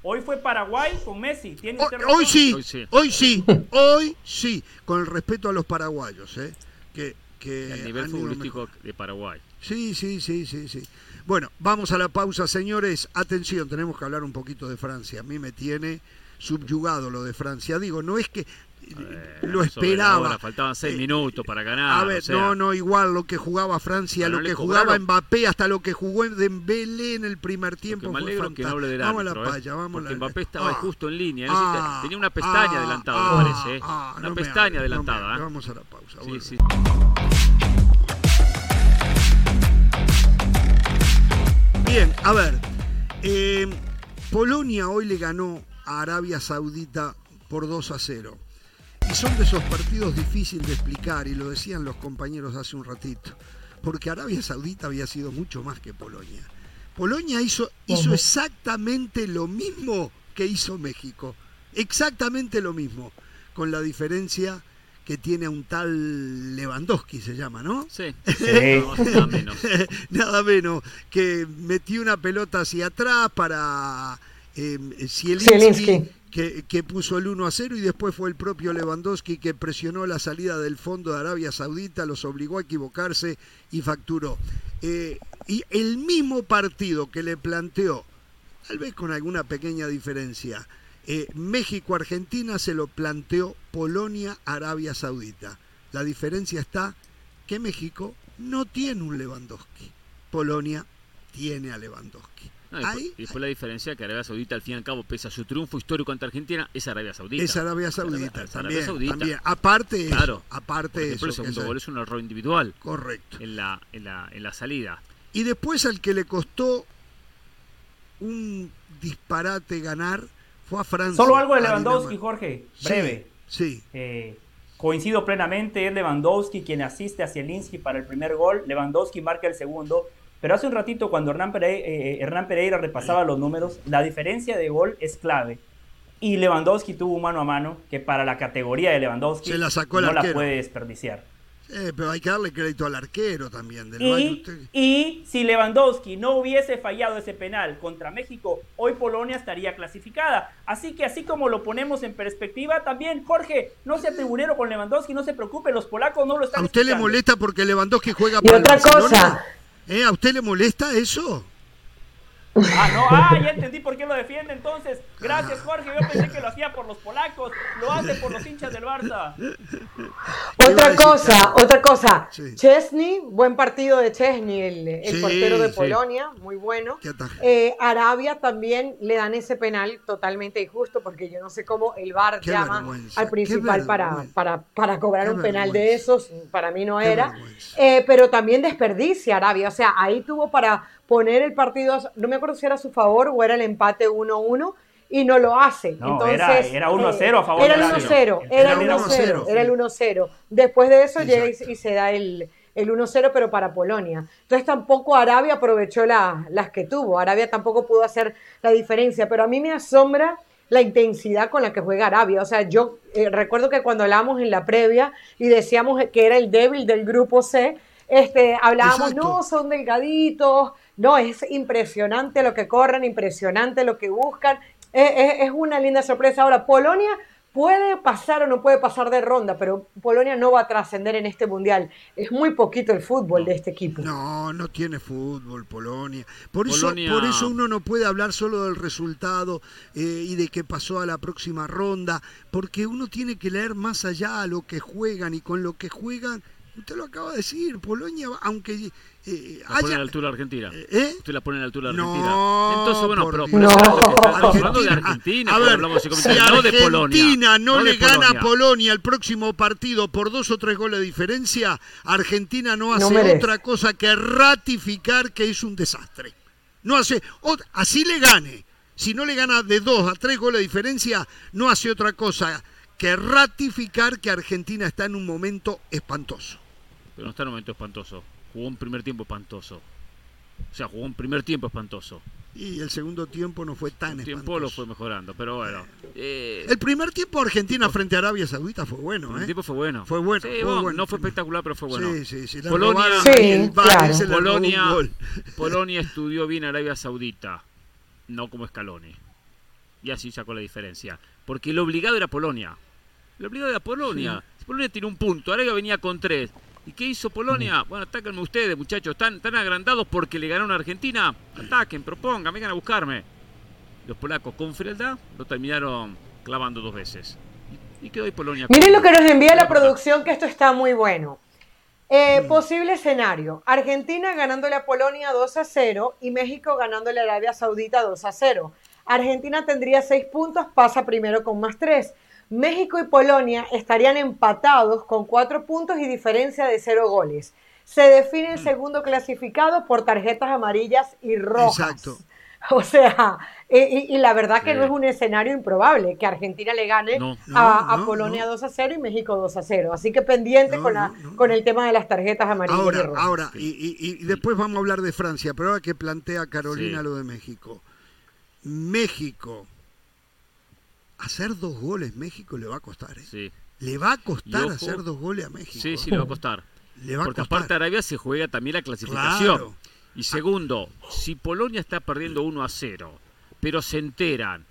Hoy fue Paraguay con Messi, tiene hoy, hoy, sí, hoy sí, hoy sí, con el respeto a los paraguayos, ¿eh? que, que el nivel futbolístico de Paraguay. Sí, sí, sí, sí, sí. Bueno, vamos a la pausa, señores. Atención, tenemos que hablar un poquito de Francia. A mí me tiene subyugado lo de Francia. Digo, no es que eh, lo esperaba. faltaban seis eh, minutos para ganar. A ver, no, no, igual lo que jugaba Francia, lo que jugaba Mbappé, hasta lo que jugó Dembélé en el primer tiempo. Alegro que no vamos a la ¿eh? paya, vamos Porque Mbappé estaba ah, justo en línea. Ah, tenía una pestaña ah, adelantada, me parece. una pestaña adelantada. vamos a la pausa. Sí, sí. Bien, a ver. Polonia hoy le ganó Arabia Saudita por 2 a 0. Y son de esos partidos difíciles de explicar, y lo decían los compañeros hace un ratito, porque Arabia Saudita había sido mucho más que Polonia. Polonia hizo, hizo exactamente lo mismo que hizo México, exactamente lo mismo, con la diferencia que tiene a un tal Lewandowski, se llama, ¿no? Sí, nada menos. nada menos, que metió una pelota hacia atrás para eh, Que, puso el 1 a 0 y después fue el propio Lewandowski que presionó la salida del fondo de Arabia Saudita, los obligó a equivocarse y facturó. Eh, y el mismo partido que le planteó, tal vez con alguna pequeña diferencia, eh, México-Argentina se lo planteó Polonia-Arabia Saudita. La diferencia está que México no tiene un Lewandowski, Polonia tiene a Lewandowski y, después, la diferencia que Arabia Saudita, al fin y al cabo, pese a su triunfo histórico ante Argentina, es Arabia Saudita. Es Arabia Saudita, también, Aparte claro, aparte eso. El segundo gol es un error individual. Correcto. En la, en la, en la salida. Y después al que le costó un disparate ganar fue a Francia. Solo algo de Lewandowski, Jorge, breve. Sí. Eh, coincido plenamente, es Lewandowski quien asiste a Zielinski para el primer gol. Lewandowski marca el segundo. Pero hace un ratito, cuando Hernán Pereira, eh, eh, Hernán Pereira repasaba los números, la diferencia de gol es clave. Y Lewandowski tuvo un mano a mano que para la categoría de Lewandowski no la puede desperdiciar. pero hay que darle crédito al arquero también. y, y, si Lewandowski no hubiese fallado ese penal contra México, hoy Polonia estaría clasificada. Así que así como lo ponemos en perspectiva, también Jorge, no sea tribunero con Lewandowski, no se preocupe, los polacos no lo están ¿A usted le molesta porque Lewandowski juega y otra cosa, ¿Eh? ¿A usted le molesta eso? Ah, no, ah, ya entendí por qué lo defiende entonces. Gracias, Jorge. Yo pensé que lo hacía por los polacos, lo hace por los hinchas del Barça. Otra cosa, otra cosa. Chesney, buen partido de Chesney, el, portero de Polonia, muy bueno. Eh, Arabia también le dan ese penal totalmente injusto porque yo no sé cómo el VAR llama al principal para, para, para, cobrar un penal de esos. Para mí no era. Eh, pero también desperdicia Arabia. O sea, ahí tuvo para poner el partido, no me acuerdo si era a su favor o era el empate 1-1 y no lo hace. Entonces, era, 1-0 a favor era el 1-0, era el 1-0, era el 1-0. Después de eso llega y, se da el, el 1-0, pero para Polonia. Entonces tampoco Arabia aprovechó las que tuvo. Arabia tampoco pudo hacer la diferencia, pero a mí me asombra la intensidad con la que juega Arabia. O sea, yo eh, recuerdo que cuando hablábamos en la previa y decíamos que era el débil del grupo C, este, hablábamos, no, son delgaditos, no, es impresionante lo que corren, impresionante lo que buscan. Es una linda sorpresa. Ahora, Polonia puede pasar o no puede pasar de ronda, pero Polonia no va a trascender en este mundial. Es muy poquito el fútbol de este equipo. No, no tiene fútbol Polonia. Por eso, por eso uno no puede hablar solo del resultado eh, y de qué pasó a la próxima ronda, porque uno tiene que leer más allá a lo que juegan y con lo que juegan. Usted lo acaba de decir, Polonia, aunque eh, la pone a la altura Argentina. ¿Eh? ¿Eh? Usted la pone a la altura Argentina. No, Entonces, bueno, pero, pero no. estamos hablando de Argentina, a ver, hablamos si no de Polonia. Argentina no, le gana a Polonia el próximo partido por dos o tres goles de diferencia, Argentina no hace otra cosa que ratificar que es un desastre. No hace, así le gane. Si no le gana de dos a tres goles de diferencia, no hace otra cosa que ratificar que Argentina está en un momento espantoso. Pero no está en un momento espantoso jugó un primer tiempo espantoso. O sea, jugó un primer tiempo espantoso. Y el segundo tiempo no fue tan el tiempo lo fue mejorando, pero bueno. Eh, el primer tiempo Argentina frente a Arabia Saudita fue bueno, ¿eh? El tiempo fue bueno. Fue bueno, No fue espectacular, pero fue bueno. Sí, sí, sí. Polonia, sí, Polonia, Polonia estudió bien Arabia Saudita, no como Scaloni. Y así sacó la diferencia. Porque el obligado era Polonia. El obligado era Polonia. Polonia tiene un punto, Arabia venía con tres. ¿Y qué hizo Polonia? Bueno, atáquenme ustedes, muchachos. ¿Están, tan agrandados porque le ganaron a Argentina? Ataquen, propongan, vengan a buscarme. Los polacos con frialdad lo terminaron clavando dos veces. Y, quedó ahí Polonia. Miren lo que nos envía la producción, que esto está muy bueno. Eh, mm. Posible escenario: Argentina ganándole a Polonia 2 a 0 y México ganándole a Arabia Saudita 2 a 0. Argentina tendría 6 puntos, pasa primero con más 3. México y Polonia estarían empatados con cuatro puntos y diferencia de cero goles. Se define el mm. segundo clasificado por tarjetas amarillas y rojas. Exacto. O sea, y, la verdad que no es un escenario improbable que Argentina le gane a, Polonia 2 a 0 y México 2 a 0. Así que pendiente con, la, con el tema de las tarjetas amarillas ahora, y rojas. Ahora, y, y, después vamos a hablar de Francia, pero ahora que plantea Carolina lo de México. México hacer dos goles México le va a costar. ¿eh? Sí. Le va a costar hacer dos goles a México. Sí, sí, le va a costar. Le va Porque aparte Arabia se juega también la clasificación. Y segundo, si Polonia está perdiendo 1 a 0, pero se enteran,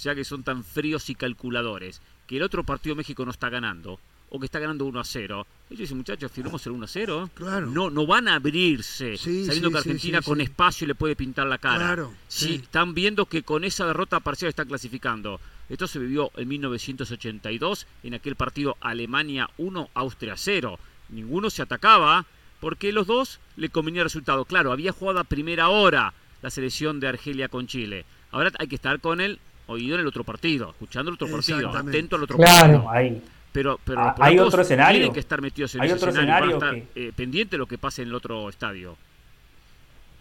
ya que son tan fríos y calculadores, que el otro partido México no está ganando, o que está ganando 1 a 0. Ellos dicen, muchachos, firmamos el 1 a 0. Claro. No, no van a abrirse, sabiendo que Argentina con espacio le puede pintar la cara. Claro, sí. Están viendo que con esa derrota parcial están clasificando. Esto se vivió en 1982 en aquel partido Alemania 1, Austria 0. Ninguno se atacaba porque los dos le convenía el resultado. Claro, había jugado a primera hora la selección de Argelia con Chile. Ahora hay que estar con el oído en el otro partido, escuchando el otro partido, atento al otro partido. Ahí. Pero, pero ah, hay otro escenario. Tienen que estar metidos en hay ese otro escenario, estar, eh, pendiente de lo que pase en el otro estadio.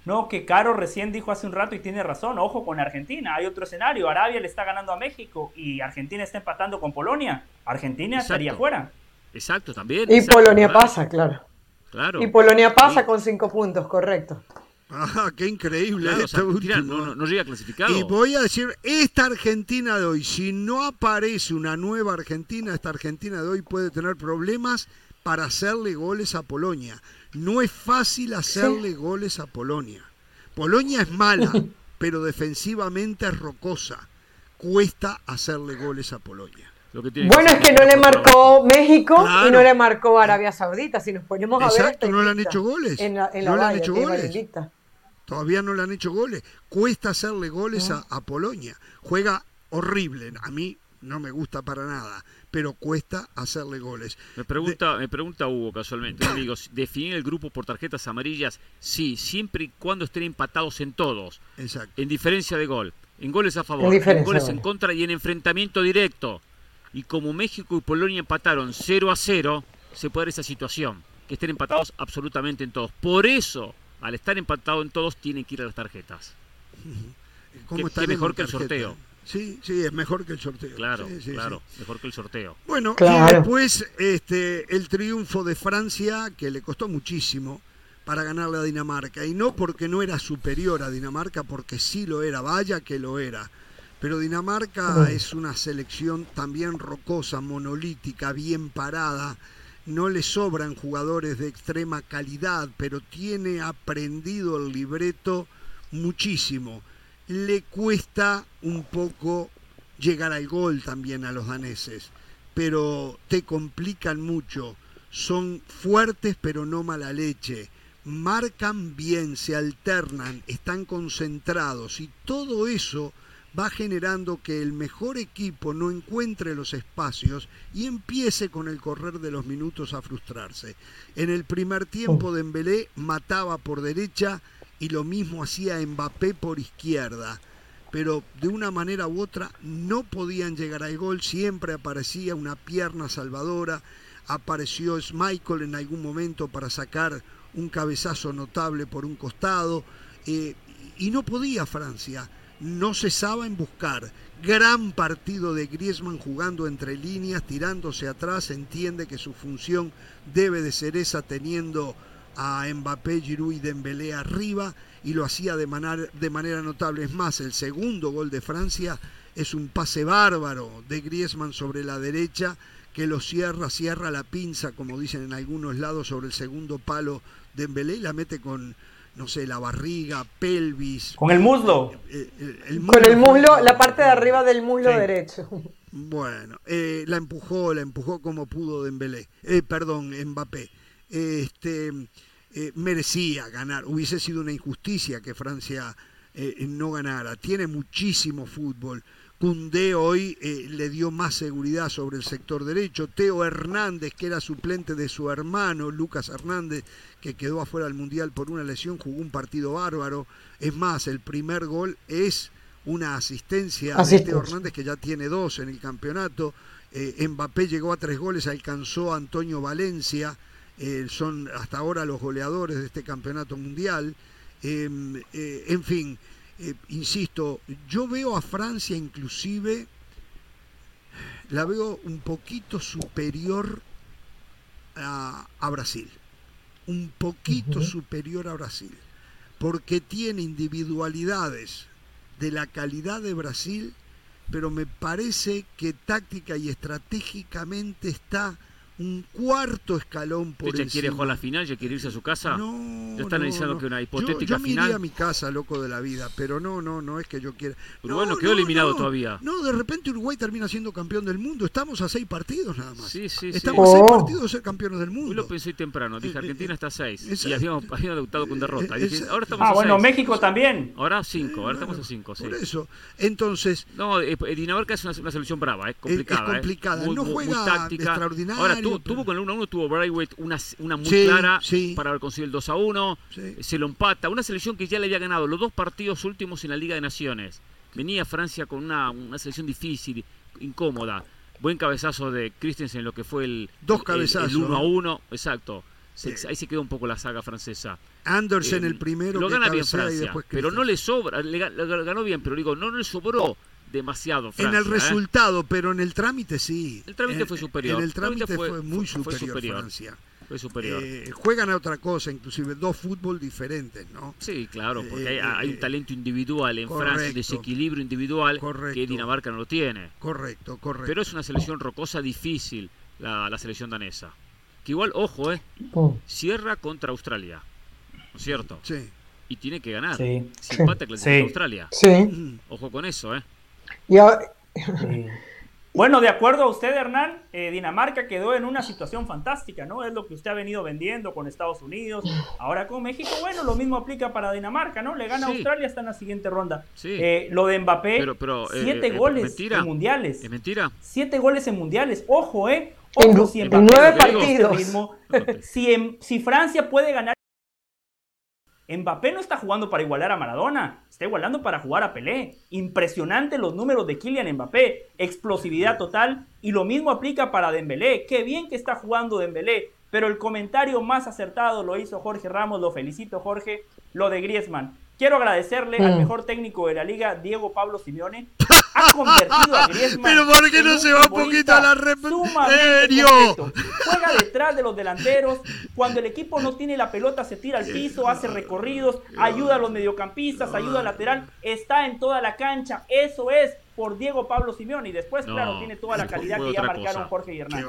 No, que Caro recién dijo hace un rato y tiene razón, ojo con Argentina, hay otro escenario, Arabia le está ganando a México y Argentina está empatando con Polonia, Argentina estaría fuera. Exacto, también. Y Polonia pasa, claro. Claro. Y Polonia pasa con cinco puntos, correcto. Ah, qué increíble. no, no, llega clasificado. Y voy a decir, esta Argentina de hoy, si no aparece una nueva Argentina, esta Argentina de hoy puede tener problemas para hacerle goles a Polonia. No es fácil hacerle goles a Polonia. Polonia es mala, pero defensivamente es rocosa. Cuesta hacerle goles a Polonia. bueno, es que no le marcó México y no le marcó Arabia Saudita. Si nos ponemos a ver. Exacto, no le han hecho goles. no le han hecho goles. Todavía no le han hecho goles. Cuesta hacerle goles a, a Polonia. Juega horrible. A mí no me gusta para nada pero cuesta hacerle goles. Me pregunta, me pregunta Hugo casualmente, amigos, ¿definir el grupo por tarjetas amarillas? Sí, siempre y cuando estén empatados en todos. Exacto. En diferencia de gol. En goles a favor, en, goles en contra y en enfrentamiento directo. Y como México y Polonia empataron 0 a 0, se puede dar esa situación, que estén empatados absolutamente en todos. Por eso, al estar empatados en todos, tienen que ir a las tarjetas. ¿Cómo está mejor que el sorteo? Sí, sí, es mejor que el sorteo. Claro, claro, mejor que el sorteo. Bueno, y después este, el triunfo de Francia, que le costó muchísimo para ganarle a Dinamarca. Y no porque no era superior a Dinamarca, porque sí lo era, vaya que lo era. Pero Dinamarca es una selección también rocosa, monolítica, bien parada. No le sobran jugadores de extrema calidad, pero tiene aprendido el libreto muchísimo le cuesta un poco llegar al gol también a los daneses, pero te complican mucho. Son fuertes pero no mala leche. Marcan bien, se alternan, están concentrados y todo eso va generando que el mejor equipo no encuentre los espacios y empiece con el correr de los minutos a frustrarse. En el primer tiempo de Dembélé mataba por derecha, y lo mismo hacía Mbappé por izquierda. Pero de una manera u otra no podían llegar al gol, siempre aparecía una pierna salvadora, apareció Schmeichel en algún momento para sacar un cabezazo notable por un costado, eh, y no podía Francia, no cesaba en buscar. Gran partido de Griezmann jugando entre líneas, tirándose atrás, entiende que su función debe de ser esa teniendo a Mbappé, Giroud y Dembélé arriba y lo hacía de manera, de manera notable. Es más, el segundo gol de Francia es un pase bárbaro de Griezmann sobre la derecha que lo cierra, cierra la pinza, como dicen en algunos lados, sobre el segundo palo de Dembélé y la mete con, no sé, la barriga, pelvis. Con el muslo. Eh, eh, con el muslo, la parte de arriba del muslo derecho. Bueno, eh, la empujó, la empujó como pudo Dembélé, eh, perdón, Mbappé. Este, eh, merecía ganar. Hubiese sido una injusticia que Francia eh, no ganara. Tiene muchísimo fútbol. Cundé hoy eh, le dio más seguridad sobre el sector derecho. Teo Hernández, que era suplente de su hermano, Lucas Hernández, que quedó afuera del Mundial por una lesión, jugó un partido bárbaro. Es más, el primer gol es una asistencia de Teo Hernández, que ya tiene dos en el campeonato. Mbappé llegó a tres goles, alcanzó a Antonio Valencia. Eh, son hasta ahora los goleadores de este campeonato mundial. Em, eh, en fin, eh, insisto, yo veo a Francia inclusive, la veo un poquito superior a, Brasil, un poquito superior a Brasil, porque tiene individualidades de la calidad de Brasil, pero me parece que táctica y estratégicamente está un cuarto escalón por ¿Ya quiere jugar la final? ¿Ya quiere irse a su casa? No. ¿Ya está analizando que una hipotética yo, yo me a mi casa, loco de la vida, pero no, no, no es que yo quiera. Uruguay no, quedó eliminado todavía. No, de repente Uruguay termina siendo campeón del mundo. Estamos a seis partidos nada más. Sí, sí, Estamos a seis oh. partidos de ser campeones del mundo. Hoy lo pensé temprano. Dije, eh, Argentina está a seis. y habíamos, habíamos debutado con derrota. ahora estamos ah, bueno, México también. Ahora cinco, ahora estamos a cinco, sí. Por eso. Entonces. No, eh, Dinamarca es una, una selección brava, es complicada. Es, complicada. no juega táctica. extraordinario. Ahora, tuvo con el 1 1 tuvo Braithwaite una, una muy clara para haber conseguido el 2 a 1. Se lo empata. Una selección que ya le había ganado los dos partidos últimos en la Liga de Naciones. Venía Francia con una, una selección difícil, incómoda. Buen cabezazo de Christensen en lo que fue el, dos cabezazos, el, 1 a 1. Exacto. ahí se quedó un poco la saga francesa. Andersen eh, el primero. Lo gana bien Francia, pero no le sobra. Le, ganó bien, pero digo, no le sobró demasiado En el ¿eh? resultado, pero en el trámite sí. El trámite fue superior. En el trámite, fue, muy superior, Francia. Fue superior. Eh, juegan a otra cosa, inclusive dos fútbol diferentes, ¿no? Sí, claro, porque hay, un eh, talento individual en Francia, desequilibrio individual que Dinamarca no lo tiene. Correcto, correcto. Pero es una selección rocosa difícil, la, selección danesa. Que igual, ojo, ¿eh? Cierra contra Australia, ¿no es cierto? Sí. Y tiene que ganar. Sí. Si empata, Australia. Sí. Ojo con eso, ¿eh? Bueno, de acuerdo a usted, Hernán, eh, Dinamarca quedó en una situación fantástica, ¿no? Es lo que usted ha venido vendiendo con Estados Unidos, ahora con México. Bueno, lo mismo aplica para Dinamarca, ¿no? Le gana a Australia hasta en la siguiente ronda. Eh, lo de Mbappé, pero, eh, siete goles en mundiales. ¿Es mentira? Siete goles en mundiales. Ojo, ¿eh? Ojo, si nueve partidos. si, si Francia puede ganar Mbappé no está jugando para igualar a Maradona, está igualando para jugar a Pelé. Impresionante los números de Kylian Mbappé, explosividad total y lo mismo aplica para Dembélé. Qué bien que está jugando Dembélé, pero el comentario más acertado lo hizo Jorge Ramos, lo felicito Jorge, lo de Griezmann. Quiero agradecerle al mm. mejor técnico de la liga, Diego Pablo Simeone. Ha convertido a Griezmann. Pero ¿por qué no se va un poquito a la serio? Juega detrás de los delanteros. Cuando el equipo no tiene la pelota, se tira al piso, hace recorridos, ayuda a los mediocampistas, ayuda al lateral, está en toda la cancha. Eso es por Diego Pablo Simeone y después, claro, tiene toda la calidad que ya marcaron Jorge y Hernán.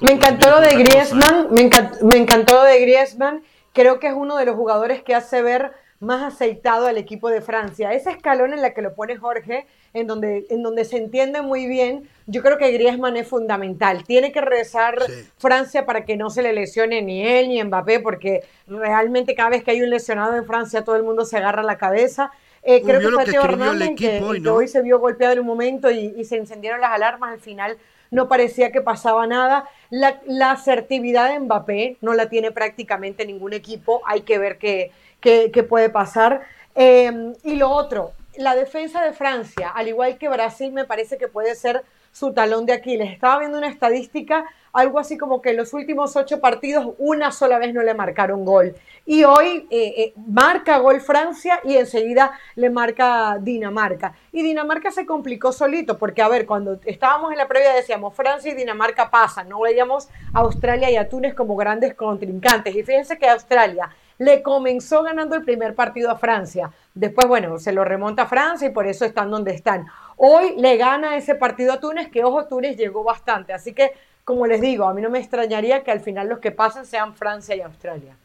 me encantó lo de Griezmann, me, encantó, me encantó lo de Griezmann. Creo que es uno de los jugadores que hace ver más aceitado al equipo de Francia. Ese escalón en la que lo pone Jorge, en donde, en donde se entiende muy bien, yo creo que Griezmann es fundamental. Tiene que regresar Francia para que no se le lesione ni él ni Mbappé, porque realmente cada vez que hay un lesionado en Francia todo el mundo se agarra la cabeza. Eh, creo que fue Teo Hernández que, hoy, se vio golpeado en un momento y, se encendieron las alarmas. Al final no parecía que pasaba nada. La, la asertividad de Mbappé no la tiene prácticamente ningún equipo. Hay que ver qué que, puede pasar. Em, y lo otro, la defensa de Francia, al igual que Brasil, me parece que puede ser su talón de Aquiles. Estaba viendo una estadística, algo así como que en los últimos ocho partidos una sola vez no le marcaron gol. Y hoy eh, eh, marca gol Francia y enseguida le marca Dinamarca. Y Dinamarca se complicó solito, porque a ver, cuando estábamos en la previa decíamos Francia y Dinamarca pasan, no veíamos a Australia y a Túnez como grandes contrincantes. Y fíjense que Australia le comenzó ganando el primer partido a Francia. Después, bueno, se lo remonta a Francia y por eso están donde están. Hoy le gana ese partido a Túnez, que ojo, Túnez llegó bastante. Así que, como les digo, a mí no me extrañaría que al final los que pasen sean Francia y Australia.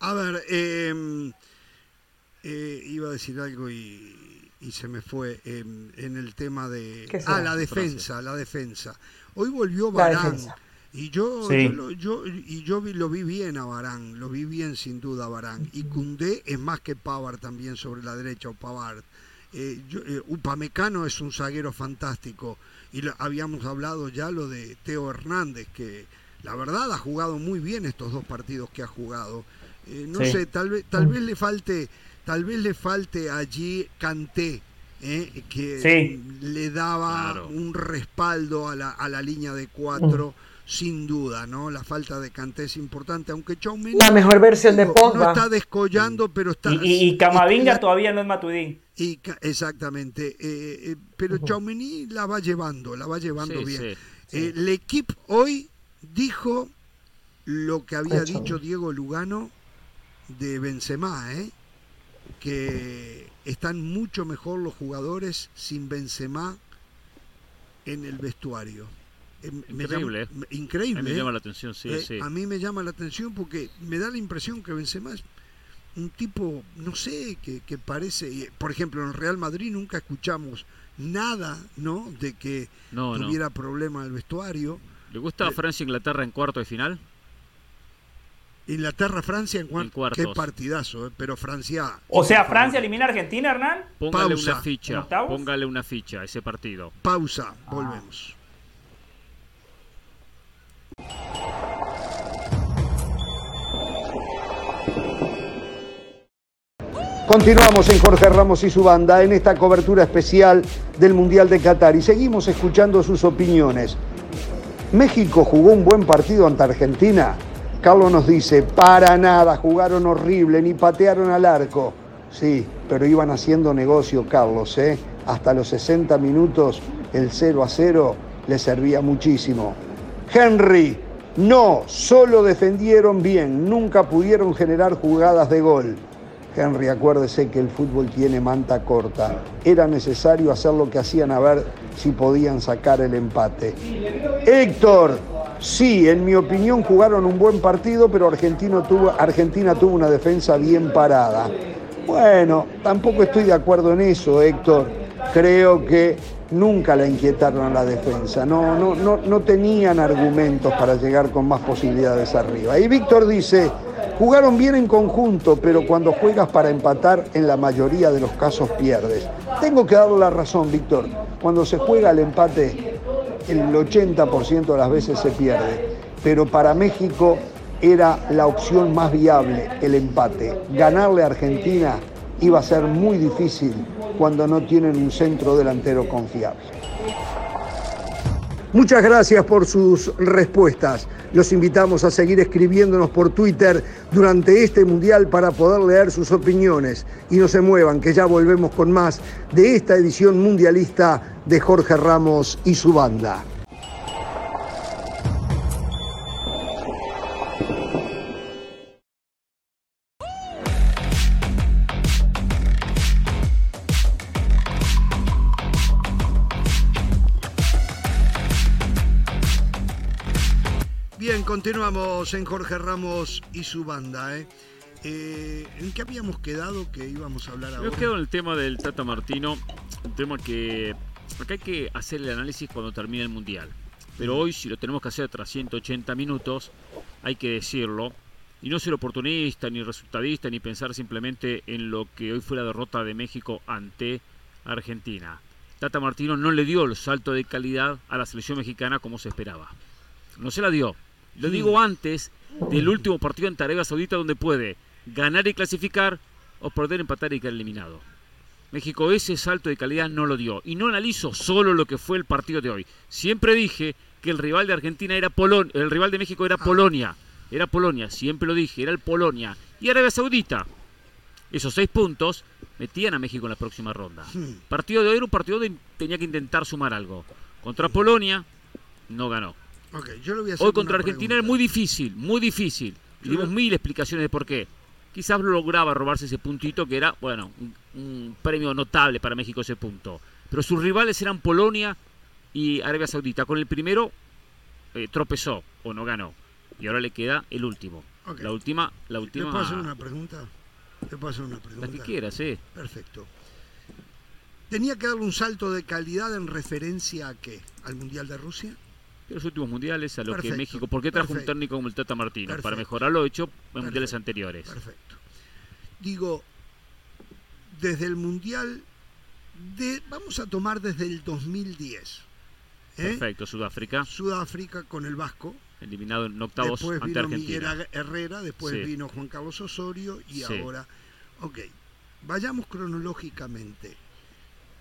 A ver, em, eh, iba a decir algo y, se me fue em, en el tema de... Ah, la defensa, la defensa. Hoy volvió Barán. Y yo, yo, y yo vi, lo vi bien a Barán, lo vi bien sin duda a Barán. Y Cundé es más que Pavard también sobre la derecha o Pavard. Eh, eh, Upamecano es un zaguero fantástico. Y habíamos hablado ya lo de Teo Hernández, que la verdad ha jugado muy bien estos dos partidos que ha jugado. Eh, no sé, tal vez, tal vez le falte, tal vez le falte allí Canté. que le daba un respaldo a la, a la línea de cuatro sin duda, ¿no? La falta de Canté es importante, aunque Chaumini... La mejor versión de Pogba. No está descollando, pero está... Y, y Camavinga todavía no es Matudín. Y, exactamente, eh, eh, pero Chaumini la va llevando, la va llevando bien. Eh, el equipo hoy dijo lo que había dicho Diego Lugano de Benzema, ¿eh? que están mucho mejor los jugadores sin Benzema en el vestuario. Eh, increíble. increíble. A mí me llama la atención, sí, eh, A mí me llama la atención porque me da la impresión que Benzema es un tipo, no sé, que, parece, por ejemplo, en el Real Madrid nunca escuchamos nada, ¿no? De que tuviera problema el vestuario. ¿Le gusta a eh, Francia Inglaterra en cuarto de final? Inglaterra-Francia en cuarto. Qué partidazo, pero Francia. O sea, Francia elimina a Argentina, Hernán. Póngale una ficha. Póngale una ficha a ese partido. Pausa, volvemos. Continuamos en Jorge Ramos y su banda en esta cobertura especial del Mundial de Qatar y seguimos escuchando sus opiniones. México jugó un buen partido ante Argentina. Carlos nos dice, para nada, jugaron horrible, ni patearon al arco. Sí, pero iban haciendo negocio, Carlos, ¿eh? Hasta los 60 minutos el 0 a 0 le servía muchísimo. Henry, no, solo defendieron bien, nunca pudieron generar jugadas de gol. Henry, acuérdese que el fútbol tiene manta corta. Era necesario hacer lo que hacían a ver si podían sacar el empate. Héctor, sí, en mi opinión jugaron un buen partido, pero Argentina tuvo, Argentina tuvo una defensa bien parada. Bueno, tampoco estoy de acuerdo en eso, Héctor. Creo que nunca la inquietaron a la defensa, no, no, no, no tenían argumentos para llegar con más posibilidades arriba. Y Víctor dice, jugaron bien en conjunto, pero cuando juegas para empatar, en la mayoría de los casos pierdes. Tengo que darle la razón, Víctor, cuando se juega el empate, el 80% de las veces se pierde, pero para México era la opción más viable, el empate. Ganarle a Argentina iba a ser muy difícil cuando no tienen un centro delantero confiable. Muchas gracias por sus respuestas. Los invitamos a seguir escribiéndonos por Twitter durante este Mundial para poder leer sus opiniones. Y no se muevan, que ya volvemos con más de esta edición mundialista de Jorge Ramos y su banda. Continuamos en Jorge Ramos y su banda. ¿eh? ¿eh? en qué habíamos quedado que íbamos a hablar ahora? Hemos quedado en el tema del Tata Martino, un tema que acá hay que hacer el análisis cuando termine el Mundial. Pero hoy, si lo tenemos que hacer tras 180 minutos, hay que decirlo. Y no ser oportunista, ni resultadista, ni pensar simplemente en lo que hoy fue la derrota de México ante Argentina. Tata Martino no le dio el salto de calidad a la selección mexicana como se esperaba. No se la dio. Lo digo antes del último partido en Arabia Saudita donde puede ganar y clasificar o perder, empatar y quedar eliminado. México ese salto de calidad no lo dio. Y no analizo solo lo que fue el partido de hoy. Siempre dije que el rival de Argentina era Polonia, el rival de México era Polonia. Era Polonia, siempre lo dije, era el Polonia. Y Arabia Saudita. Esos seis puntos metían a México en la próxima ronda. Partido de hoy era un partido donde tenía que intentar sumar algo. Contra Polonia, no ganó. Hoy contra Argentina es muy difícil, muy difícil. Y dimos mil explicaciones de por qué. Quizás lograba robarse ese puntito que era, bueno, un, premio notable para México ese punto. Pero sus rivales eran Polonia y Arabia Saudita. Con el primero eh, tropezó o no ganó. Y ahora le queda el último. La última, la última. ¿Te puedo hacer una pregunta? ¿Te puedo hacer una pregunta? La que quieras, sí. Perfecto. ¿Tenía que darle un salto de calidad en referencia a qué? ¿Al Mundial de Rusia? Los últimos mundiales, a lo que México. ¿Por qué trajo un técnico como el Tata Martino? Para mejorar lo hecho en mundiales anteriores. Perfecto. Digo, desde el mundial, de, vamos a tomar desde el 2010. ¿eh? Perfecto, Sudáfrica. Sudáfrica con el Vasco. Eliminado en octavos después ante vino Miguel Herrera, después vino Juan Carlos Osorio y ahora. Ok, vayamos cronológicamente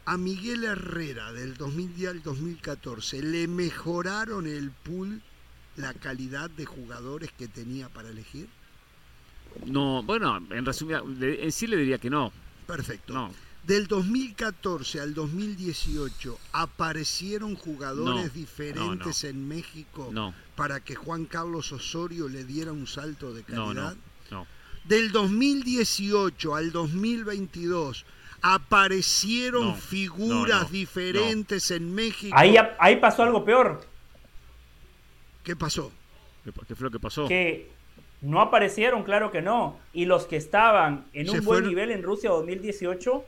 a Miguel Herrera del 2010 al 2014 le mejoraron el pool la calidad de jugadores que tenía para elegir? No, bueno, en resumen, en sí le diría que no. Perfecto. No. Del 2014 al 2018 aparecieron jugadores diferentes en México para que Juan Carlos Osorio le diera un salto de calidad. No, Del 2018 al 2022 aparecieron figuras diferentes en México. Ahí, ahí pasó algo peor. ¿Qué pasó? ¿Qué fue lo que pasó? Que no aparecieron, claro que no. Y los que estaban en un buen nivel en Rusia 2018,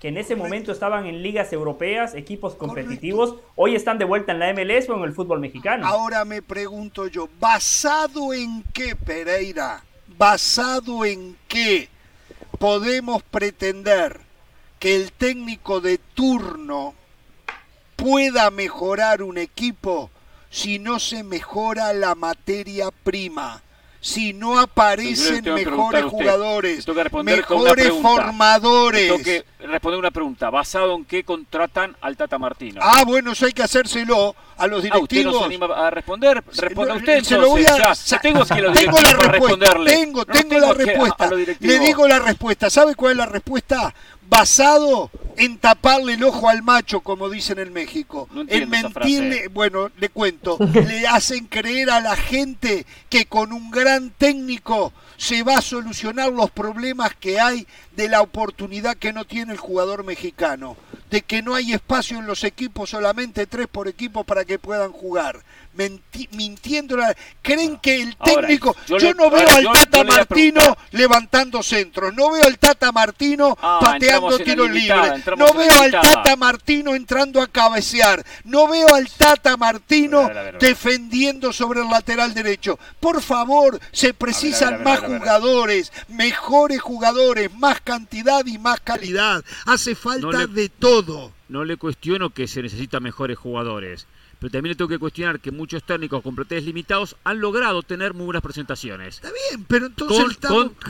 que en ese momento estaban en ligas europeas, equipos competitivos, hoy están de vuelta en la MLS o en el fútbol mexicano. Ahora me pregunto yo, ¿basado en qué, Pereira? ¿Basado en qué podemos pretender que el técnico de turno pueda mejorar un equipo si no se mejora la materia prima si no aparecen mejores jugadores, mejores formadores. Tengo que responder una pregunta. ¿Basado en qué contratan al Tata Martino? Ah, bueno, eso hay que hacérselo a los directivos. Ah, usted no se anima a responder. Responda usted se lo voy a, tengo, tengo la respuesta. Tengo, tengo, la respuesta. Le digo la respuesta. ¿Sabe cuál es la respuesta? Basado en taparle el ojo al macho, como dicen en México. en mentirle, bueno, le cuento, le hacen creer a la gente que con un gran técnico se va a solucionar los problemas que hay de la oportunidad que no tiene el jugador mexicano, de que no hay espacio en los equipos, solamente tres por equipo para que puedan jugar mintiendo. Creen que el técnico. yo, no veo al Tata Martino levantando centros. No veo al Tata Martino ah, pateando tiros libres. No veo al Tata Martino entrando a cabecear. No veo al Tata Martino defendiendo sobre el lateral derecho. Por favor, se precisan más jugadores, mejores jugadores, más cantidad y más calidad. Hace falta de todo. No le cuestiono que se necesita mejores jugadores pero también le tengo que cuestionar que muchos técnicos con pretextos limitados han logrado tener muy buenas presentaciones. Está bien, pero entonces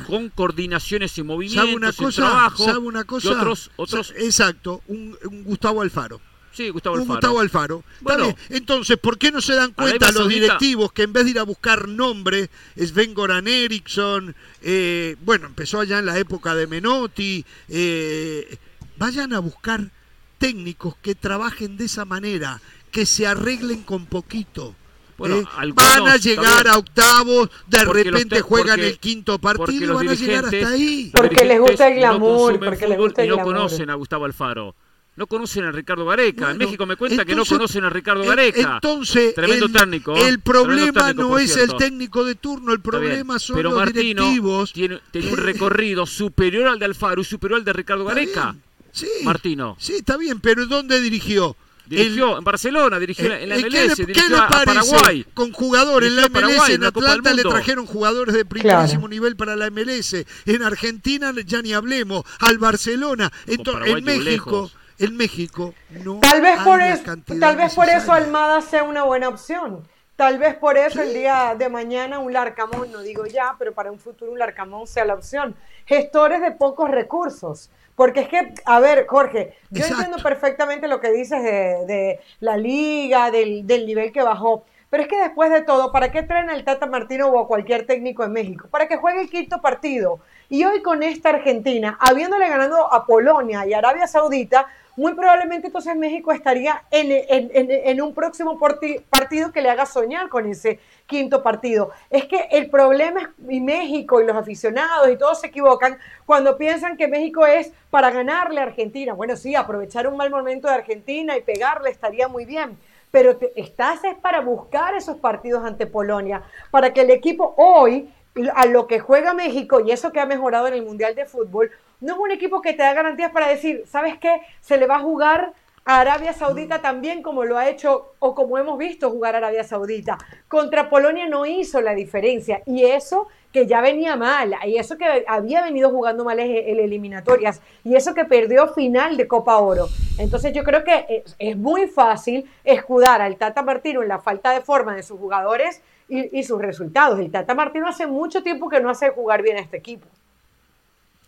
con, coordinaciones y movimientos, ¿sabe una cosa, ¿sabe una cosa? otros, otros... Exacto, un, Gustavo Alfaro. Sí, Gustavo Alfaro. Gustavo Alfaro. Bueno, Entonces, ¿por qué no se dan cuenta los directivos que en vez de ir a buscar nombre, Sven Goran Eriksson, eh, bueno, empezó allá en la época de Menotti, eh, vayan a buscar técnicos que trabajen de esa manera, que se arreglen con poquito. Bueno, ¿eh? van a llegar a octavos, de repente juegan el quinto partido, van a llegar hasta ahí. Porque les gusta el glamour, porque les gusta el y no conocen a Gustavo Alfaro. No conocen a Ricardo Gareca. en México me cuenta que no conocen a Ricardo Gareca. Entonces, tremendo el, técnico. El problema no es el técnico de turno, el problema son Pero los Martino directivos. Tiene, tiene un recorrido superior al de Alfaro y superior al de Ricardo Gareca. Sí, Martino. Sí, está bien, pero ¿dónde dirigió? Dirigió en Barcelona, dirigió en la MLS, dirigió a Paraguay. Con jugadores en la MLS, en Atlanta le trajeron jugadores de primerísimo nivel para la MLS. En Argentina ya ni hablemos. Al Barcelona. Entonces, en México, en México no. Tal vez por eso, tal vez por eso Almada sea una buena opción. Tal vez por eso el día de mañana un Larcamón, no digo ya, pero para un futuro un Larcamón sea la opción. Gestores de pocos recursos. Porque es que, a ver, Jorge, yo entiendo perfectamente lo que dices de, la liga, del, nivel que bajó. Pero es que después de todo, ¿para qué traen al Tata Martino o a cualquier técnico en México? Para que juegue el quinto partido. Y hoy con esta Argentina, habiéndole ganado a Polonia y Arabia Saudita, muy probablemente entonces México estaría en, un próximo partido que le haga soñar con ese quinto partido. Es que el problema es, y México y los aficionados y todos se equivocan cuando piensan que México es para ganarle a Argentina. Bueno, sí, aprovechar un mal momento de Argentina y pegarle estaría muy bien. Pero estás es para buscar esos partidos ante Polonia, para que el equipo hoy, a lo que juega México y eso que ha mejorado en el Mundial de Fútbol, no es un equipo que te da garantías para decir, ¿sabes qué? Se le va a jugar a Arabia Saudita también como lo ha hecho o como hemos visto jugar a Arabia Saudita. Contra Polonia no hizo la diferencia y eso que ya venía mal, y eso que había venido jugando mal en eliminatorias, y eso que perdió final de Copa Oro. Entonces yo creo que es, muy fácil escudar al Tata Martino en la falta de forma de sus jugadores y sus resultados. El Tata Martino hace mucho tiempo que no hace jugar bien a este equipo.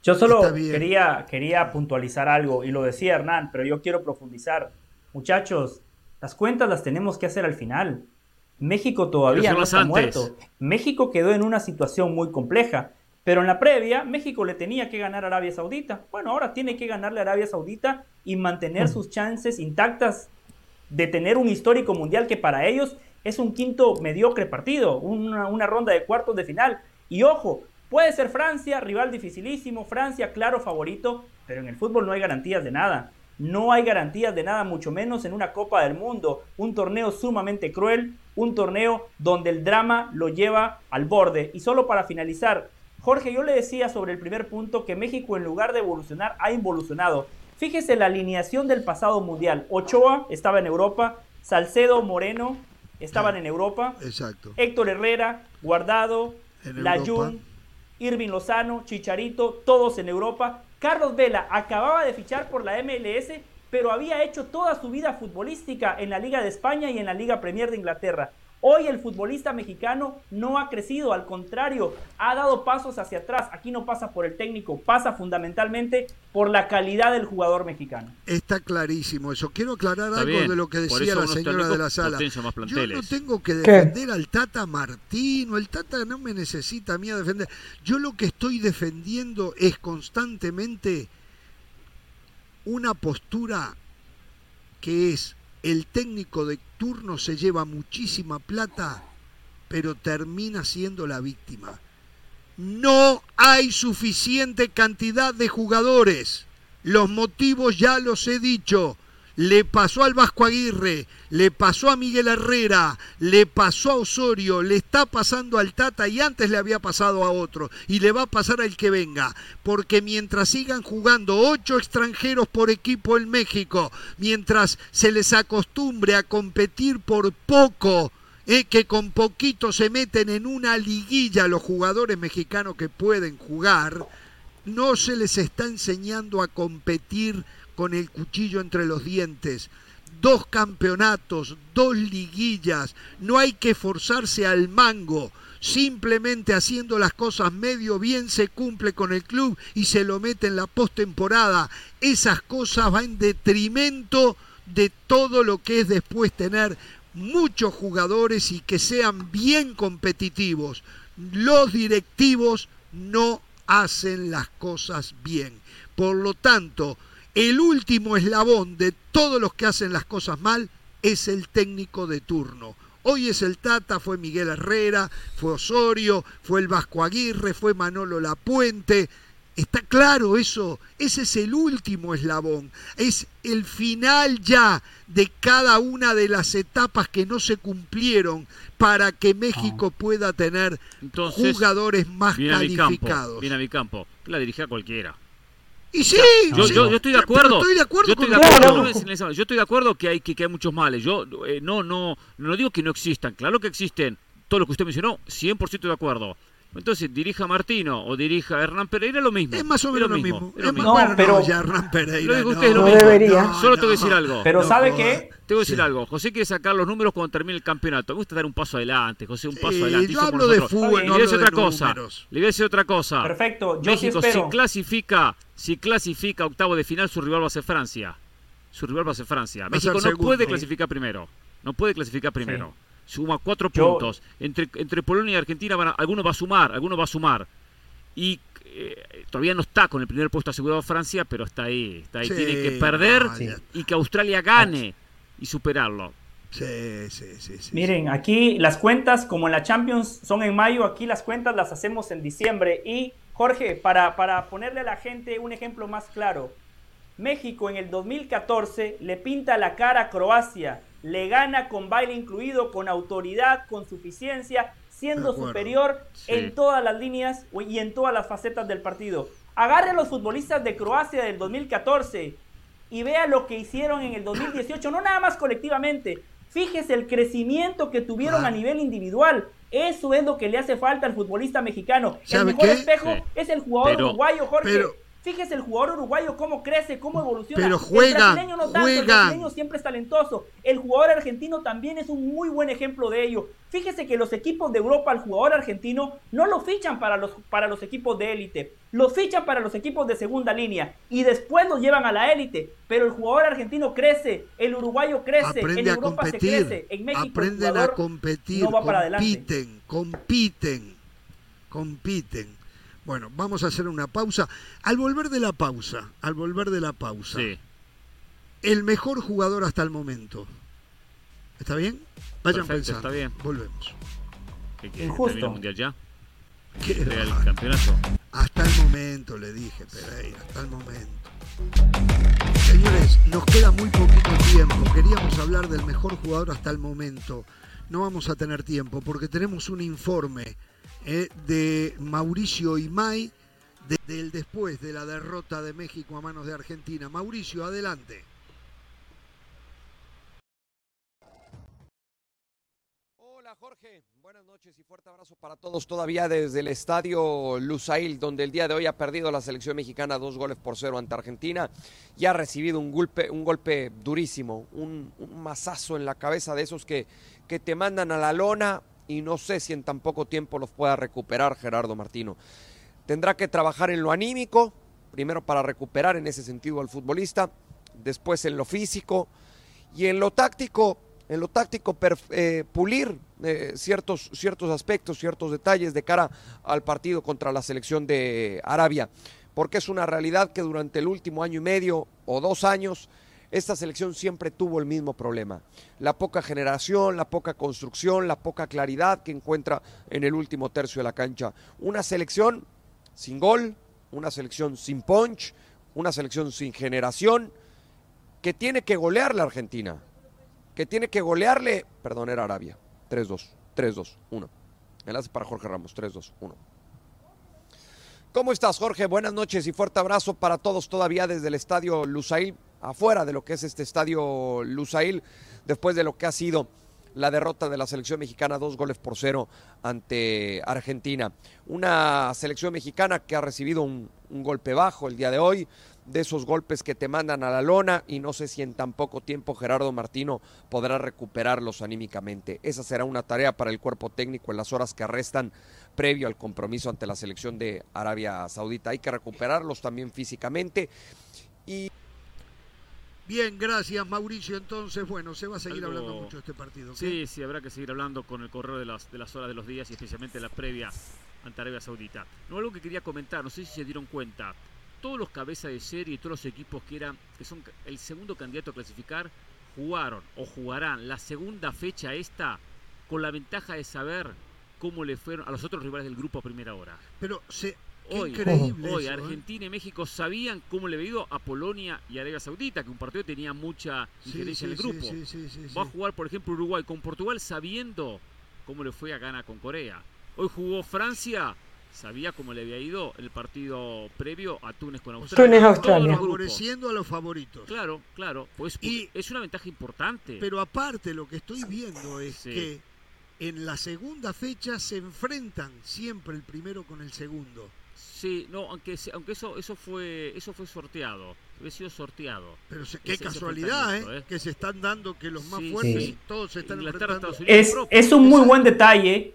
Yo solo quería, quería puntualizar algo y lo decía Hernán, pero yo quiero profundizar. Muchachos, las cuentas las tenemos que hacer al final. México todavía no está muerto. México quedó en una situación muy compleja, pero en la previa México le tenía que ganar a Arabia Saudita. Bueno, ahora tiene que ganarle a Arabia Saudita y mantener mm. sus chances intactas de tener un histórico mundial que para ellos es un quinto mediocre partido, una, una ronda de cuartos de final. Y ojo, Puede ser Francia, rival dificilísimo, Francia, claro favorito, pero en el fútbol no hay garantías de nada. No hay garantías de nada, mucho menos en una Copa del Mundo, un torneo sumamente cruel, un torneo donde el drama lo lleva al borde. Y solo para finalizar, Jorge, yo le decía sobre el primer punto que México en lugar de evolucionar ha involucionado. Fíjese la alineación del pasado mundial. Ochoa estaba en Europa, Salcedo, Moreno estaban en Europa. Exacto. Héctor Herrera, Guardado, Layún, Irving Lozano, Chicharito, todos en Europa. Carlos Vela acababa de fichar por la MLS, pero había hecho toda su vida futbolística en la Liga de España y en la Liga Premier de Inglaterra. Hoy el futbolista mexicano no ha crecido, al contrario, ha dado pasos hacia atrás. Aquí no pasa por el técnico, pasa fundamentalmente por la calidad del jugador mexicano. Está clarísimo eso. Quiero aclarar algo de lo que decía la señora de la sala. Yo no tengo que defender al Tata Martino, el Tata no me necesita a mí a defender. Yo lo que estoy defendiendo es constantemente una postura que es el técnico de turno se lleva muchísima plata, pero termina siendo la víctima. No hay suficiente cantidad de jugadores. Los motivos ya los he dicho le pasó al Vasco Aguirre, le pasó a Miguel Herrera, le pasó a Osorio, le está pasando al Tata y antes le había pasado a otro. Y le va a pasar al que venga, porque mientras sigan jugando ocho extranjeros por equipo en México, mientras se les acostumbre a competir por poco, eh, que con poquito se meten en una liguilla los jugadores mexicanos que pueden jugar, no se les está enseñando a competir con el cuchillo entre los dientes. Dos campeonatos, dos liguillas, no hay que forzarse al mango. Simplemente haciendo las cosas medio bien se cumple con el club y se lo mete en la postemporada. Esas cosas van en detrimento de todo lo que es después tener muchos jugadores y que sean bien competitivos. Los directivos no hacen las cosas bien. Por lo tanto, el último eslabón de todos los que hacen las cosas mal es el técnico de turno. Hoy es el Tata, fue Miguel Herrera, fue Osorio, fue el Vasco Aguirre, fue Manolo Lapuente. Está claro eso, ese es el último eslabón, es el final ya de cada una de las etapas que no se cumplieron para que México ah. pueda tener jugadores más calificados. viene a mi campo, la dirigía cualquiera. Y sí, yo, estoy de acuerdo. Estoy de acuerdo yo estoy de acuerdo, yo estoy de acuerdo que hay que, que hay muchos males. Yo eh, no no no digo que no existan, claro que existen. Todo lo que usted mencionó, 100% de acuerdo. Entonces, dirija Martino o dirija Hernán Pereira, lo mismo. Es más o menos lo mismo. Es no, pero ya Hernán Pereira. Lo usted, no, lo debería. Solo te voy a decir algo. Pero ¿sabe qué? Te voy a decir algo. José quiere sacar los números cuando termine el campeonato. Me gusta dar un paso adelante, José, un paso adelante. Yo hablo de fútbol, Le voy a decir otra cosa. Le voy a decir otra cosa. Perfecto. Yo México, sí si clasifica, si clasifica octavo de final, su rival va a ser Francia. Su rival va a ser Francia. México no puede clasificar primero. No puede clasificar primero suma cuatro puntos. Entre, entre Polonia y Argentina, van alguno va a sumar, alguno va a sumar. Y eh, todavía no está con el primer puesto asegurado Francia, pero está ahí. Está ahí. Tiene que perder y que Australia gane y superarlo. Sí, sí, sí, Miren, aquí las cuentas, como en la Champions son en mayo, aquí las cuentas las hacemos en diciembre. Y Jorge, para, para ponerle a la gente un ejemplo más claro, México en el 2014 le pinta la cara a Croacia le gana con baile incluido, con autoridad, con suficiencia, siendo superior en todas las líneas y en todas las facetas del partido. Agarre a los futbolistas de Croacia del 2014 y vea lo que hicieron en el 2018, no nada más colectivamente. Fíjese el crecimiento que tuvieron a nivel individual. Eso es lo que le hace falta al futbolista mexicano. El mejor espejo es el jugador uruguayo, Jorge. Fíjese el jugador uruguayo cómo crece, cómo evoluciona. Pero juega, el brasileño no tanto, el brasileño siempre es talentoso. El jugador argentino también es un muy buen ejemplo de ello. Fíjese que los equipos de Europa, el jugador argentino, no lo fichan para los, para los equipos de élite. Lo fichan para los equipos de segunda línea y después los llevan a la élite. Pero el jugador argentino crece, el uruguayo crece, en Europa se crece, en México aprenden a competir, no va para compiten, compiten, compiten. Bueno, vamos a hacer una pausa. Al volver de la pausa, al volver de la pausa, el mejor jugador hasta el momento. ¿Está bien? Vayan pensando. Está bien. Volvemos. ¿Qué quiere? el mundial ya? ¿Qué el campeonato? Hasta el momento, le dije, Pereira, hasta el momento. Señores, nos queda muy poquito tiempo. Queríamos hablar del mejor jugador hasta el momento. No vamos a tener tiempo porque tenemos un informe eh, de Mauricio Imay del después de la derrota de México a manos de Argentina. Mauricio, adelante. Hola Jorge, buenas noches y fuerte abrazo para todos todavía desde el estadio Lusail, donde el día de hoy ha perdido la selección mexicana dos goles por cero ante Argentina y ha recibido un golpe, un golpe durísimo, un, un mazazo en la cabeza de esos que, que te mandan a la lona y no sé si en tan poco tiempo los pueda recuperar Gerardo Martino. Tendrá que trabajar en lo anímico, primero para recuperar en ese sentido al futbolista, después en lo físico y en lo táctico, en lo táctico eh, pulir eh, ciertos, ciertos aspectos, ciertos detalles de cara al partido contra la selección de Arabia, porque es una realidad que durante el último año y medio o dos años esta selección siempre tuvo el mismo problema. La poca generación, la poca construcción, la poca claridad que encuentra en el último tercio de la cancha. Una selección sin gol, una selección sin punch, una selección sin generación, que tiene que golear la Argentina, que tiene que golearle, perdón, era Arabia, 3-2, 3-2, 1. Enlace para Jorge Ramos, 3-2, 1. ¿Cómo estás, Jorge? Buenas noches y fuerte abrazo para todos todavía desde el estadio Lusail afuera de lo que es este estadio Lusail, después de lo que ha sido la derrota de la selección mexicana, dos goles por cero ante Argentina. Una selección mexicana que ha recibido un, golpe bajo el día de hoy, de esos golpes que te mandan a la lona y no sé si en tan poco tiempo Gerardo Martino podrá recuperarlos anímicamente. Esa será una tarea para el cuerpo técnico en las horas que restan previo al compromiso ante la selección de Arabia Saudita. Hay que recuperarlos también físicamente y Bien, gracias Mauricio. Entonces, bueno, se va a seguir hablando mucho de este partido. Sí, sí, habrá que seguir hablando con el correo de las, de las horas de los días y especialmente la previa ante Arabia Saudita. No, algo que quería comentar, no sé si se dieron cuenta, todos los cabezas de serie y todos los equipos que eran, que son el segundo candidato a clasificar, jugaron o jugarán la segunda fecha esta con la ventaja de saber cómo le fueron a los otros rivales del grupo a primera hora. Pero se hoy, increíble hoy ¿eh? Argentina y México sabían cómo le había ido a Polonia y Arabia Saudita, que un partido tenía mucha injerencia en el grupo. Va a jugar, por ejemplo, Uruguay con Portugal sabiendo cómo le fue a Ghana con Corea. Hoy jugó Francia, sabía cómo le había ido el partido previo a Túnez con Australia. Túnez, Australia. Favoreciendo a los favoritos. Claro, claro. Pues y, es una ventaja importante. Pero aparte, lo que estoy viendo es que en la segunda fecha se enfrentan siempre el primero con el segundo. Sí, no, aunque aunque eso eso fue eso fue sorteado, había sido sorteado. Pero qué casualidad, ¿eh? Que se están dando que los más fuertes todos se están enfrentando. Es, es un muy buen detalle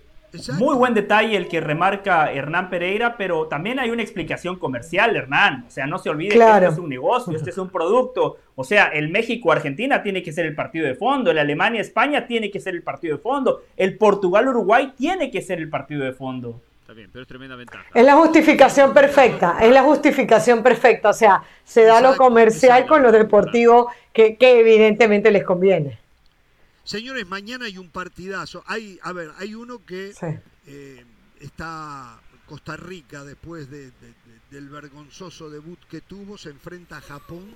muy buen detalle el que remarca Hernán Pereira, pero también hay una explicación comercial, Hernán. O sea, no se olvide que este es un negocio, este es un producto. O sea, el México-Argentina tiene que ser el partido de fondo, el Alemania-España tiene que ser el partido de fondo, el Portugal-Uruguay tiene que ser el partido de fondo. Está bien, pero es tremenda ventaja. Es la justificación perfecta, es la justificación perfecta. O sea, se da lo comercial con lo deportivo que, que evidentemente les conviene. Señores, mañana hay un partidazo. Hay, a ver, hay uno que eh, está Costa Rica después del vergonzoso debut que tuvo, se enfrenta a Japón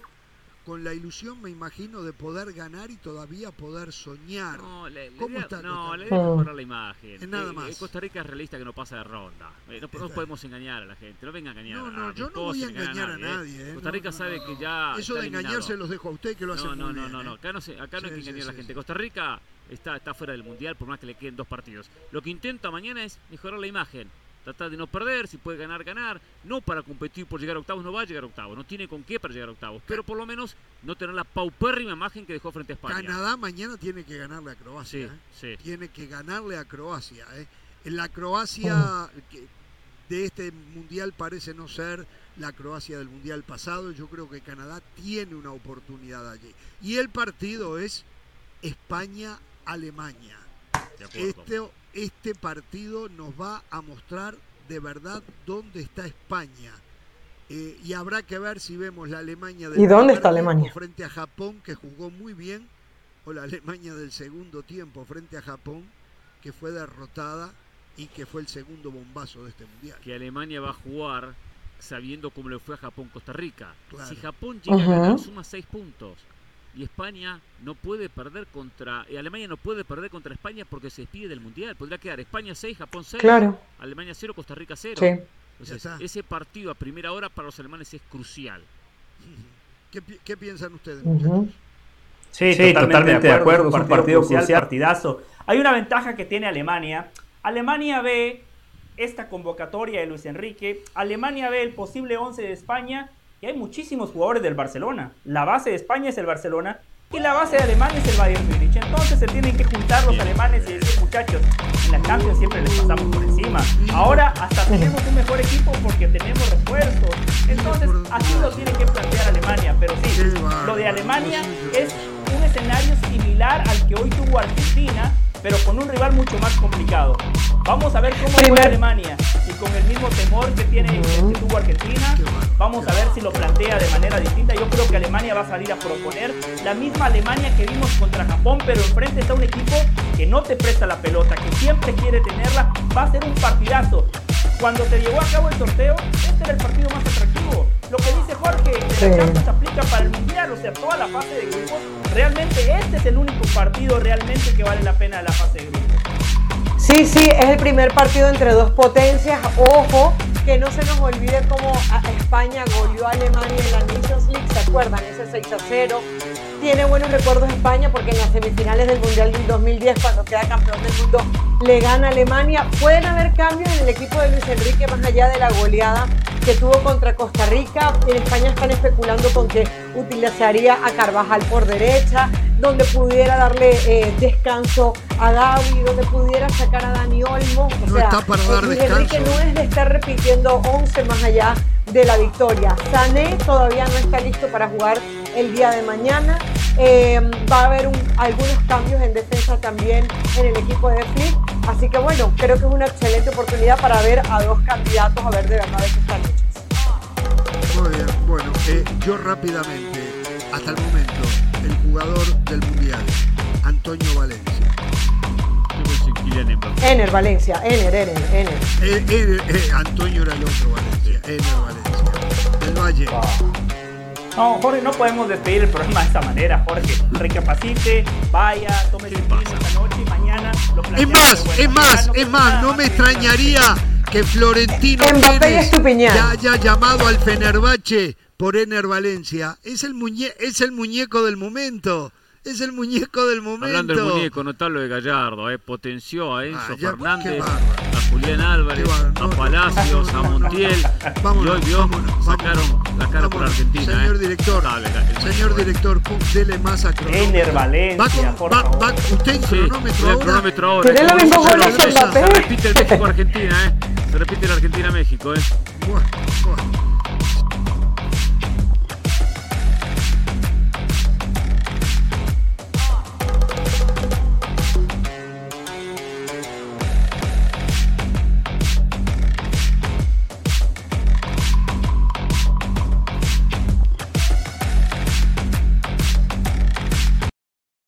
con la ilusión, me imagino, de poder ganar y todavía poder soñar. No, le, ¿Cómo está? No, le mejorar la imagen. nada eh, más. Costa Rica es realista que no pasa de ronda. Eh, no, podemos engañar a la gente. No venga a engañar no, no, yo no voy a engañar a nadie. Costa Rica sabe que ya. Eso de engañarse los dejo a usted que lo hace No, no, no, no, no. Acá no, acá no hay que engañar a la gente. Costa Rica está, está fuera del mundial por más que le queden dos partidos. Lo que intenta mañana es mejorar la imagen tratar de no perder, si puede ganar, ganar, no para competir por llegar a octavos, no va a llegar a octavos, no tiene con qué para llegar a octavos, pero por lo menos no tener la paupérrima imagen que dejó frente a España. Canadá mañana tiene que ganarle a Croacia, ¿eh? tiene que ganarle a Croacia. ¿eh? La Croacia de este mundial parece no ser la Croacia del mundial pasado, yo creo que Canadá tiene una oportunidad allí. Y el partido es España-Alemania. Este este partido nos va a mostrar de verdad dónde está España. Eh, y habrá que ver si vemos la Alemania del ¿Y dónde está Alemania? frente a Japón, que jugó muy bien, o la Alemania del segundo tiempo frente a Japón, que fue derrotada y que fue el segundo bombazo de este mundial. Que Alemania va a jugar sabiendo cómo le fue a Japón-Costa Rica. Si Japón llega a ganar, suma seis puntos y España no puede perder contra y Alemania no puede perder contra España porque se despide del mundial. Podría quedar España 6 Japón 6 Alemania 0 Costa Rica 0 ese partido a primera hora para los alemanes es crucial. ¿qué, piensan ustedes Sí, totalmente, de acuerdo, es un partido, crucial, partidazo. Hay una ventaja que tiene Alemania. Alemania ve esta convocatoria de Luis Enrique, Alemania ve el posible 11 de España y hay muchísimos jugadores del Barcelona. La base de España es el Barcelona y la base de Alemania es el Bayern Múnich. Entonces se tienen que juntar los alemanes y decir, muchachos, en la Champions siempre les pasamos por encima. Ahora hasta tenemos un mejor equipo porque tenemos refuerzos. Entonces así lo tiene que plantear Alemania. Pero sí, lo de Alemania es un escenario similar al que hoy tuvo Argentina pero con un rival mucho más complicado. Vamos a ver cómo juega Alemania y con el mismo temor que tiene que tuvo Argentina, vamos a ver si lo plantea de manera distinta. Yo creo que Alemania va a salir a proponer la misma Alemania que vimos contra Japón, pero enfrente está un equipo que no te presta la pelota, que siempre quiere tenerla. Va a ser un partidazo. Cuando se llevó a cabo el sorteo, este era el partido más atractivo. Lo que dice Jorge, que la Champions aplica para el Mundial, o sea, toda la fase de grupos. Realmente este es el único partido realmente que vale la pena de la fase de grupos. Sí, sí, es el primer partido entre dos potencias. Ojo, que no se nos olvide cómo España goleó a Alemania en la Nations League, ¿se acuerdan? Ese 6 a 0. Tiene buenos recuerdos España porque en las semifinales del Mundial del 2010, cuando queda campeón del mundo, le gana a Alemania. Pueden haber cambios en el equipo de Luis Enrique más allá de la goleada que tuvo contra Costa Rica. En España están especulando con que utilizaría a Carvajal por derecha, donde pudiera darle eh, descanso a Gaby, donde pudiera sacar a Dani Olmo. O no está para dar Luis Enrique no es de estar repitiendo 11 más allá de la victoria. Sané todavía no está listo para jugar el día de mañana. Eh, va a haber algunos cambios en defensa también en el equipo de Flip. Así que bueno, creo que es una excelente oportunidad para ver a dos candidatos a ver de verdad de qué están hechos. Muy bien, bueno, eh, yo rápidamente, hasta el momento, el jugador del Mundial, Antonio Valencia. Ener Valencia, Ener, Ener, Ener. Eh, eh, Antonio era el otro Valencia, Ener Valencia. Del Valle. No, Jorge, no podemos despedir el programa de esta manera, Jorge. Recapacite, vaya, tome el vino esta noche y mañana lo Es más, es más, es más, no me extrañaría que Florentino Pérez ya haya llamado al Fenerbahce por Ener Valencia. Es el, muñe es el muñeco del momento. Es el muñeco del momento. Hablando del muñeco, notalo de Gallardo, eh, potenció a Enzo ah, Fernández, Julián Álvarez, a Palacios, a Montiel. y hoy vio, sacaron la cara por Argentina. Señor eh. director, Dale, señor director, dele más a. Ener Valencia, va, con, va, usted en cronómetro ahora. cronómetro ahora. Mismo Se repite el México-Argentina, ¿eh? Se repite el Argentina-México, ¿eh? Bueno, bueno.